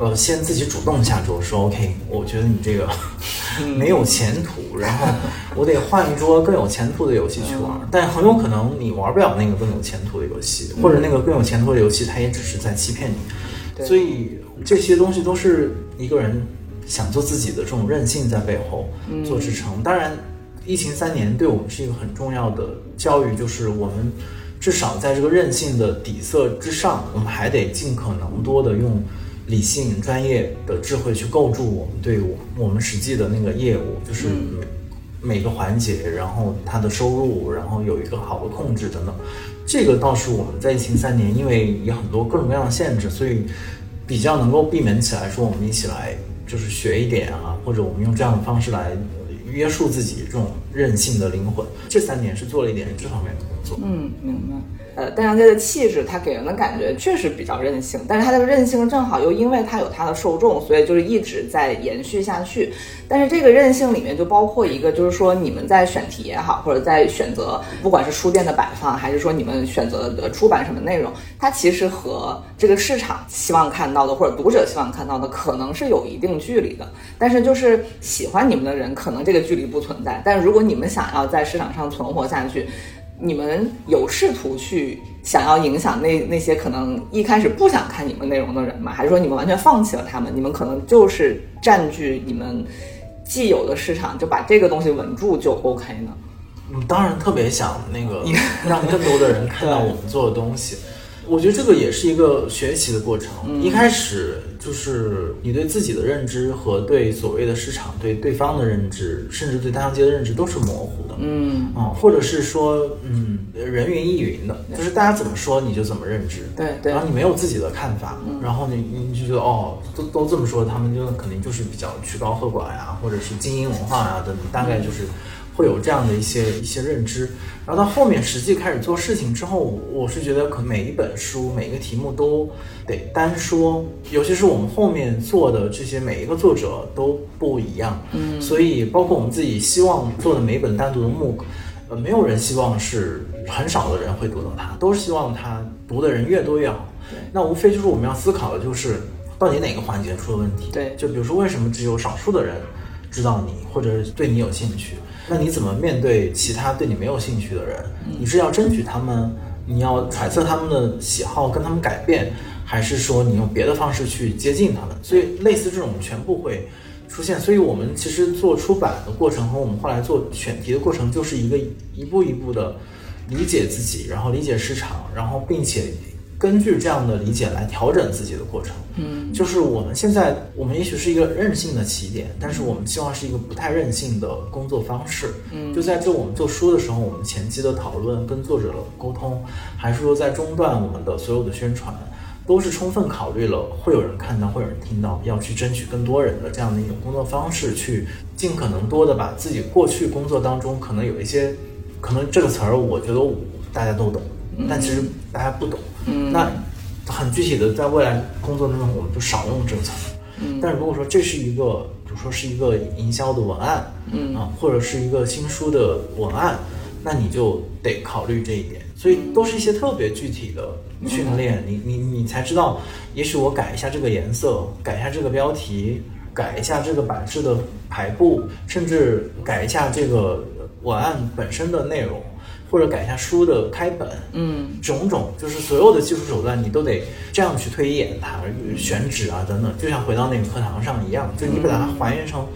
呃，先自己主动下桌说 OK，我觉得你这个 <laughs> 没有前途，然后我得换一桌更有前途的游戏去玩。但很有可能你玩不了那个更有前途的游戏，或者那个更有前途的游戏，它也只是在欺骗你。所以这些东西都是一个人想做自己的这种韧性在背后做支撑。当然，疫情三年对我们是一个很重要的教育，就是我们至少在这个韧性的底色之上，我们还得尽可能多的用理性、专业的智慧去构筑我们对我我们实际的那个业务，就是每每个环节，然后它的收入，然后有一个好的控制等等。这个倒是我们在疫情三年，因为有很多各种各样的限制，所以比较能够避免起来，说我们一起来就是学一点啊，或者我们用这样的方式来约束自己这种任性的灵魂。这三年是做了一点这方面的工作。嗯，明白。呃，邓阳街的气质，它给人的感觉确实比较任性，但是它的任性正好又因为它有它的受众，所以就是一直在延续下去。但是这个任性里面就包括一个，就是说你们在选题也好，或者在选择，不管是书店的摆放，还是说你们选择的出版什么内容，它其实和这个市场希望看到的，或者读者希望看到的，可能是有一定距离的。但是就是喜欢你们的人，可能这个距离不存在。但是如果你们想要在市场上存活下去，你们有试图去想要影响那那些可能一开始不想看你们内容的人吗？还是说你们完全放弃了他们？你们可能就是占据你们既有的市场，就把这个东西稳住就 OK 呢？嗯，当然特别想那个 <laughs> 让更多的人看到我们做的东西。我觉得这个也是一个学习的过程。一开始就是你对自己的认知和对所谓的市场、对对方的认知，甚至对大商街的认知都是模糊的。嗯，啊、或者是说，嗯，人云亦云的，就是大家怎么说你就怎么认知。对对。然后你没有自己的看法，然后你你就觉得哦，都都这么说，他们就肯定就是比较曲高和寡呀，或者是精英文化呀等等，大概就是会有这样的一些一些认知。然后到后面实际开始做事情之后，我是觉得可能每一本书每一个题目都得单说，尤其是我们后面做的这些每一个作者都不一样，嗯，所以包括我们自己希望做的每一本单独的 MOOC。呃，没有人希望是很少的人会读到它，都是希望它读的人越多越好。那无非就是我们要思考的就是，到底哪个环节出了问题？对就比如说为什么只有少数的人知道你，或者是对你有兴趣？那你怎么面对其他对你没有兴趣的人？你是要争取他们，你要揣测他们的喜好，跟他们改变，还是说你用别的方式去接近他们？所以类似这种全部会。出现，所以我们其实做出版的过程和我们后来做选题的过程，就是一个一步一步的理解自己，然后理解市场，然后并且根据这样的理解来调整自己的过程。嗯，就是我们现在，我们也许是一个任性的起点，但是我们希望是一个不太任性的工作方式。嗯，就在这我们做书的时候，我们前期的讨论跟作者的沟通，还是说在中段我们的所有的宣传。都是充分考虑了会有人看到，会有人听到，要去争取更多人的这样的一种工作方式，去尽可能多的把自己过去工作当中可能有一些，可能这个词儿我觉得我大家都懂，但其实大家不懂。嗯，那很具体的，在未来工作当中，我们就少用这个词儿。嗯，但如果说这是一个，比如说是一个营销的文案，嗯。啊，或者是一个新书的文案，那你就得考虑这一点。所以都是一些特别具体的训练，你你你才知道，也许我改一下这个颜色，改一下这个标题，改一下这个版式的排布，甚至改一下这个文案本身的内容，或者改一下书的开本，嗯，种种就是所有的技术手段，你都得这样去推演它，选址啊等等，就像回到那个课堂上一样，就你把它还原成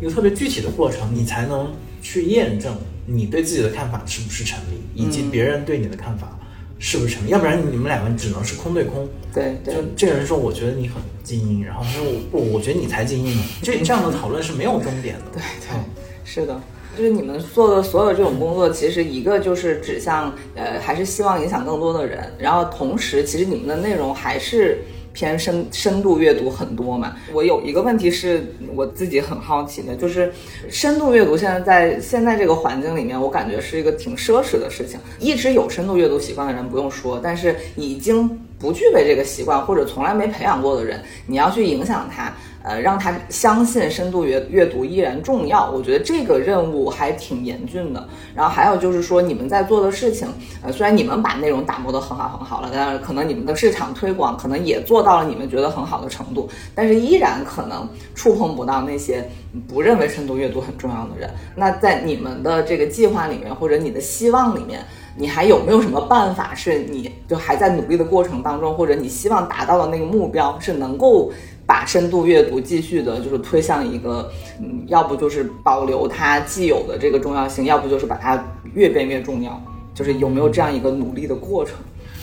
一个特别具体的过程，你才能去验证你对自己的看法是不是成立，以及别人对你的看法是不是成立，要不然你们两个只能是空对空。对对就这个人说，我觉得你很精英，然后他说我不，我觉得你才精英呢。这这样的讨论是没有终点的。对对，是的。就是你们做的所有这种工作，其实一个就是指向，呃，还是希望影响更多的人，然后同时，其实你们的内容还是偏深深度阅读很多嘛。我有一个问题是我自己很好奇的，就是深度阅读现在在现在这个环境里面，我感觉是一个挺奢侈的事情。一直有深度阅读习惯的人不用说，但是已经不具备这个习惯或者从来没培养过的人，你要去影响他。呃，让他相信深度阅阅读依然重要。我觉得这个任务还挺严峻的。然后还有就是说，你们在做的事情，呃，虽然你们把内容打磨得很好很好了，但是可能你们的市场推广可能也做到了你们觉得很好的程度，但是依然可能触碰不到那些不认为深度阅读很重要的人。那在你们的这个计划里面，或者你的希望里面，你还有没有什么办法是你就还在努力的过程当中，或者你希望达到的那个目标是能够？把深度阅读继续的，就是推向一个，嗯，要不就是保留它既有的这个重要性，要不就是把它越变越重要，就是有没有这样一个努力的过程？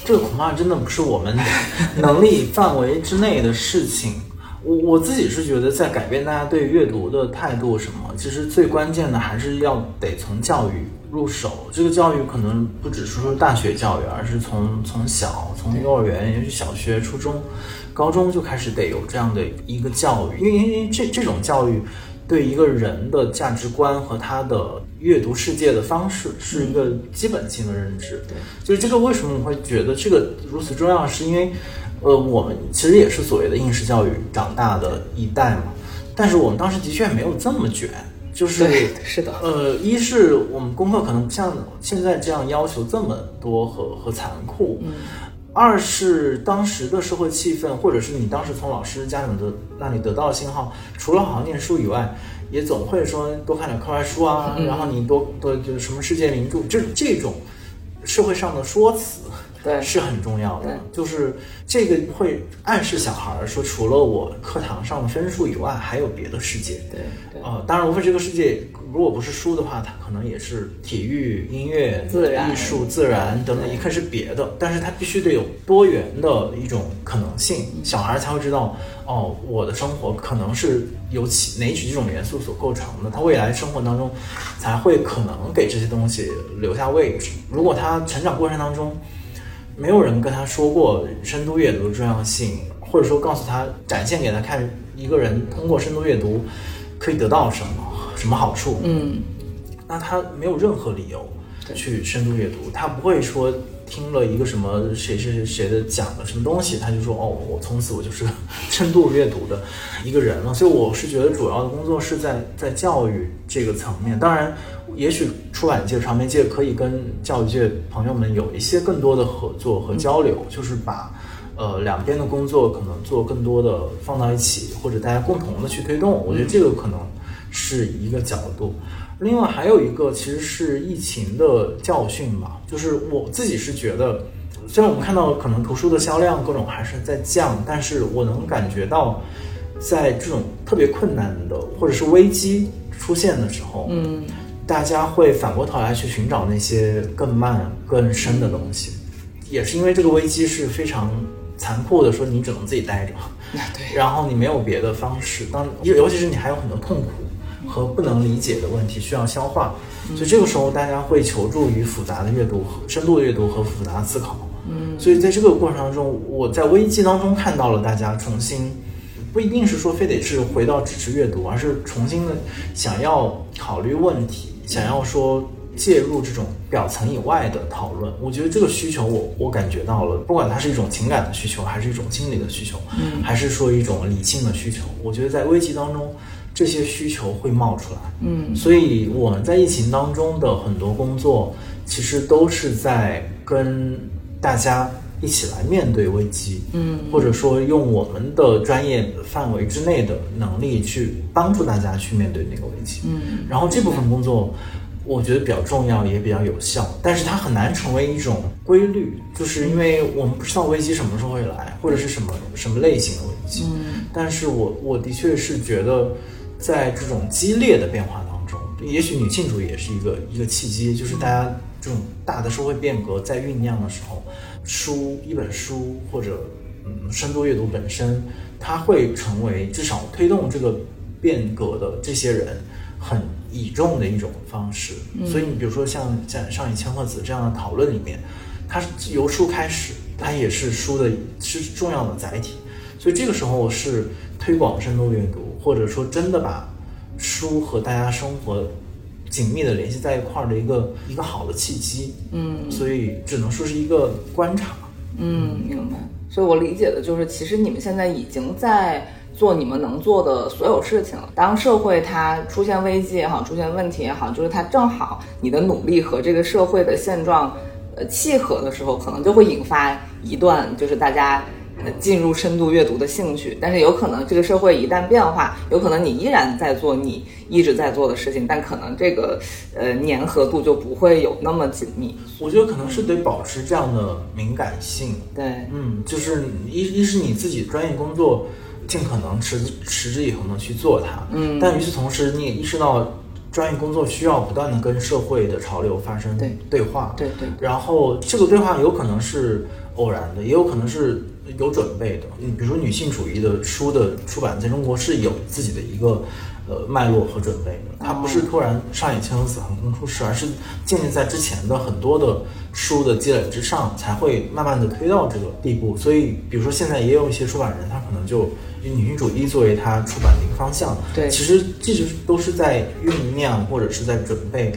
这个恐怕真的不是我们 <laughs> 能力范围之内的事情。我我自己是觉得，在改变大家对阅读的态度什么，其实最关键的还是要得从教育入手。这个教育可能不只是说大学教育，而是从从小，从幼儿园，也许小学、初中。高中就开始得有这样的一个教育，因为因为这这种教育对一个人的价值观和他的阅读世界的方式是一个基本性的认知。对，就是这个为什么我会觉得这个如此重要，是因为呃，我们其实也是所谓的应试教育长大的一代嘛，但是我们当时的确没有这么卷，就是是的，呃，一是我们功课可能不像现在这样要求这么多和和残酷。嗯。二是当时的社会气氛，或者是你当时从老师、家长的那里得到的信号，除了好好念书以外，也总会说多看点课外书啊，然后你多多就是什么世界名著，就是这种社会上的说辞。对，是很重要的，就是这个会暗示小孩儿说，除了我课堂上的分数以外，还有别的世界。对，呃，当然，无非这个世界如果不是书的话，它可能也是体育、音乐、自然、艺术、自然等等，一看是别的，但是它必须得有多元的一种可能性，小孩才会知道，哦，我的生活可能是由其哪几种元素所构成的，他未来生活当中才会可能给这些东西留下位置。如果他成长过程当中，没有人跟他说过深度阅读的重要性，或者说告诉他展现给他看，一个人通过深度阅读可以得到什么什么好处。嗯，那他没有任何理由去深度阅读，他不会说听了一个什么谁谁谁的讲的什么东西，他就说哦，我从此我就是深度阅读的一个人了。所以我是觉得主要的工作是在在教育这个层面，当然。也许出版界、传媒界可以跟教育界朋友们有一些更多的合作和交流，就是把，呃，两边的工作可能做更多的放到一起，或者大家共同的去推动。我觉得这个可能是一个角度。另外还有一个其实是疫情的教训吧，就是我自己是觉得，虽然我们看到可能图书的销量各种还是在降，但是我能感觉到，在这种特别困难的或者是危机出现的时候，嗯。大家会反过头来去寻找那些更慢、更深的东西，也是因为这个危机是非常残酷的，说你只能自己待着，<laughs> 对，然后你没有别的方式。当尤尤其是你还有很多痛苦和不能理解的问题需要消化，所以这个时候大家会求助于复杂的阅读、深度的阅读和复杂的思考。嗯，所以在这个过程当中，我在危机当中看到了大家重新。不一定是说非得是回到只是阅读，而是重新的想要考虑问题，想要说介入这种表层以外的讨论。我觉得这个需求，我我感觉到了，不管它是一种情感的需求，还是一种心理的需求，嗯，还是说一种理性的需求，我觉得在危机当中，这些需求会冒出来。嗯，所以我们在疫情当中的很多工作，其实都是在跟大家。一起来面对危机，嗯，或者说用我们的专业范围之内的能力去帮助大家去面对那个危机，嗯，然后这部分工作我觉得比较重要，也比较有效，但是它很难成为一种规律，就是因为我们不知道危机什么时候会来，或者是什么什么类型的危机，嗯，但是我我的确是觉得，在这种激烈的变化当中，也许女性主义也是一个一个契机，就是大家这种大的社会变革在酝酿的时候。书一本书或者嗯深度阅读本身，它会成为至少推动这个变革的这些人很倚重的一种方式。所以你比如说像在上野千鹤子这样的讨论里面，它是由书开始，它也是书的是重要的载体。所以这个时候是推广深度阅读，或者说真的把书和大家生活。紧密的联系在一块儿的一个一个好的契机，嗯，所以只能说是一个观察，嗯，明白。所以我理解的就是，其实你们现在已经在做你们能做的所有事情了。当社会它出现危机也好，出现问题也好，就是它正好你的努力和这个社会的现状呃契合的时候，可能就会引发一段就是大家。进入深度阅读的兴趣，但是有可能这个社会一旦变化，有可能你依然在做你一直在做的事情，但可能这个呃粘合度就不会有那么紧密。我觉得可能是得保持这样的敏感性。对，嗯，就是一一是你自己专业工作，尽可能持持之以恒的去做它。嗯，但与此同时，你也意识到专业工作需要不断的跟社会的潮流发生对对话。对对。然后这个对话有可能是偶然的，也有可能是。有准备的，你比如说女性主义的书的出版，在中国是有自己的一个呃脉络和准备的，它不是突然上野千鹤子横空出世，而是建立在之前的很多的书的积累之上，才会慢慢的推到这个地步。所以，比如说现在也有一些出版人，他可能就以女性主义作为他出版的一个方向。对，其实一直都是在酝酿或者是在准备。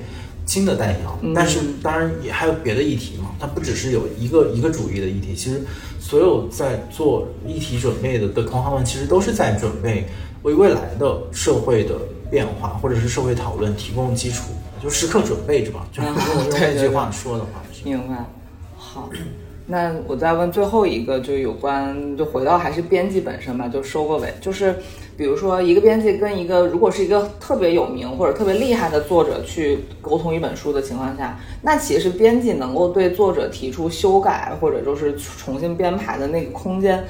新的弹药，但是当然也还有别的议题嘛，它不只是有一个一个主义的议题，其实所有在做议题准备的的同行们，其实都是在准备为未来的社会的变化或者是社会讨论提供基础，就时刻准备着吧。就用这句话说的话，明白。好。那我再问最后一个，就有关，就回到还是编辑本身吧，就收个尾。就是，比如说一个编辑跟一个，如果是一个特别有名或者特别厉害的作者去沟通一本书的情况下，那其实编辑能够对作者提出修改或者就是重新编排的那个空间，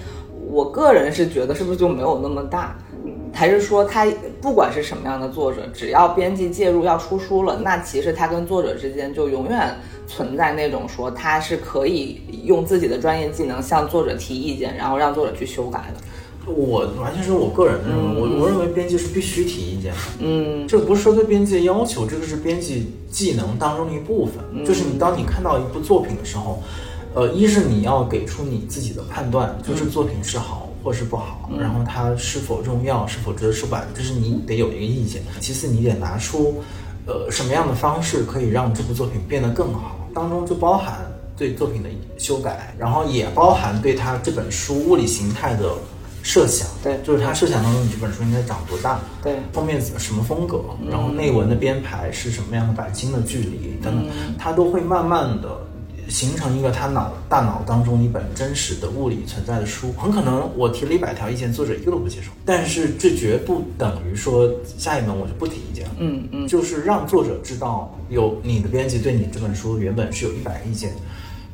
我个人是觉得是不是就没有那么大？还是说他不管是什么样的作者，只要编辑介入要出书了，那其实他跟作者之间就永远。存在那种说他是可以用自己的专业技能向作者提意见，然后让作者去修改的。我完全是我个人认为，我我认为编辑是必须提意见的。嗯，这不是说对编辑的要求，这个是编辑技能当中的一部分。就是你当你看到一部作品的时候，呃，一是你要给出你自己的判断，就是作品是好或是不好，然后它是否重要，是否值得出版，这是你得有一个意见。其次，你得拿出。呃，什么样的方式可以让这部作品变得更好？当中就包含对作品的修改，然后也包含对他这本书物理形态的设想。对，就是他设想当中，你这本书应该长多大？对，封面什么风格？然后内文的编排是什么样的版型的距离等等，他都会慢慢的。形成一个他脑大脑当中一本真实的物理存在的书，很可能我提了一百条意见，作者一个都不接受。但是这绝不等于说下一本我就不提意见了。嗯嗯，就是让作者知道，有你的编辑对你这本书原本是有一百个意见，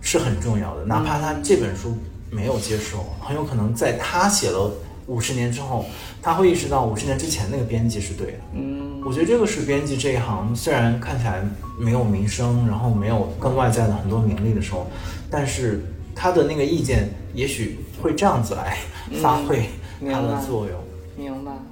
是很重要的。哪怕他这本书没有接受，很有可能在他写了。五十年之后，他会意识到五十年之前那个编辑是对的。嗯，我觉得这个是编辑这一行，虽然看起来没有名声，然后没有更外在的很多名利的时候，但是他的那个意见也许会这样子来发挥它的作用。明白。嗯。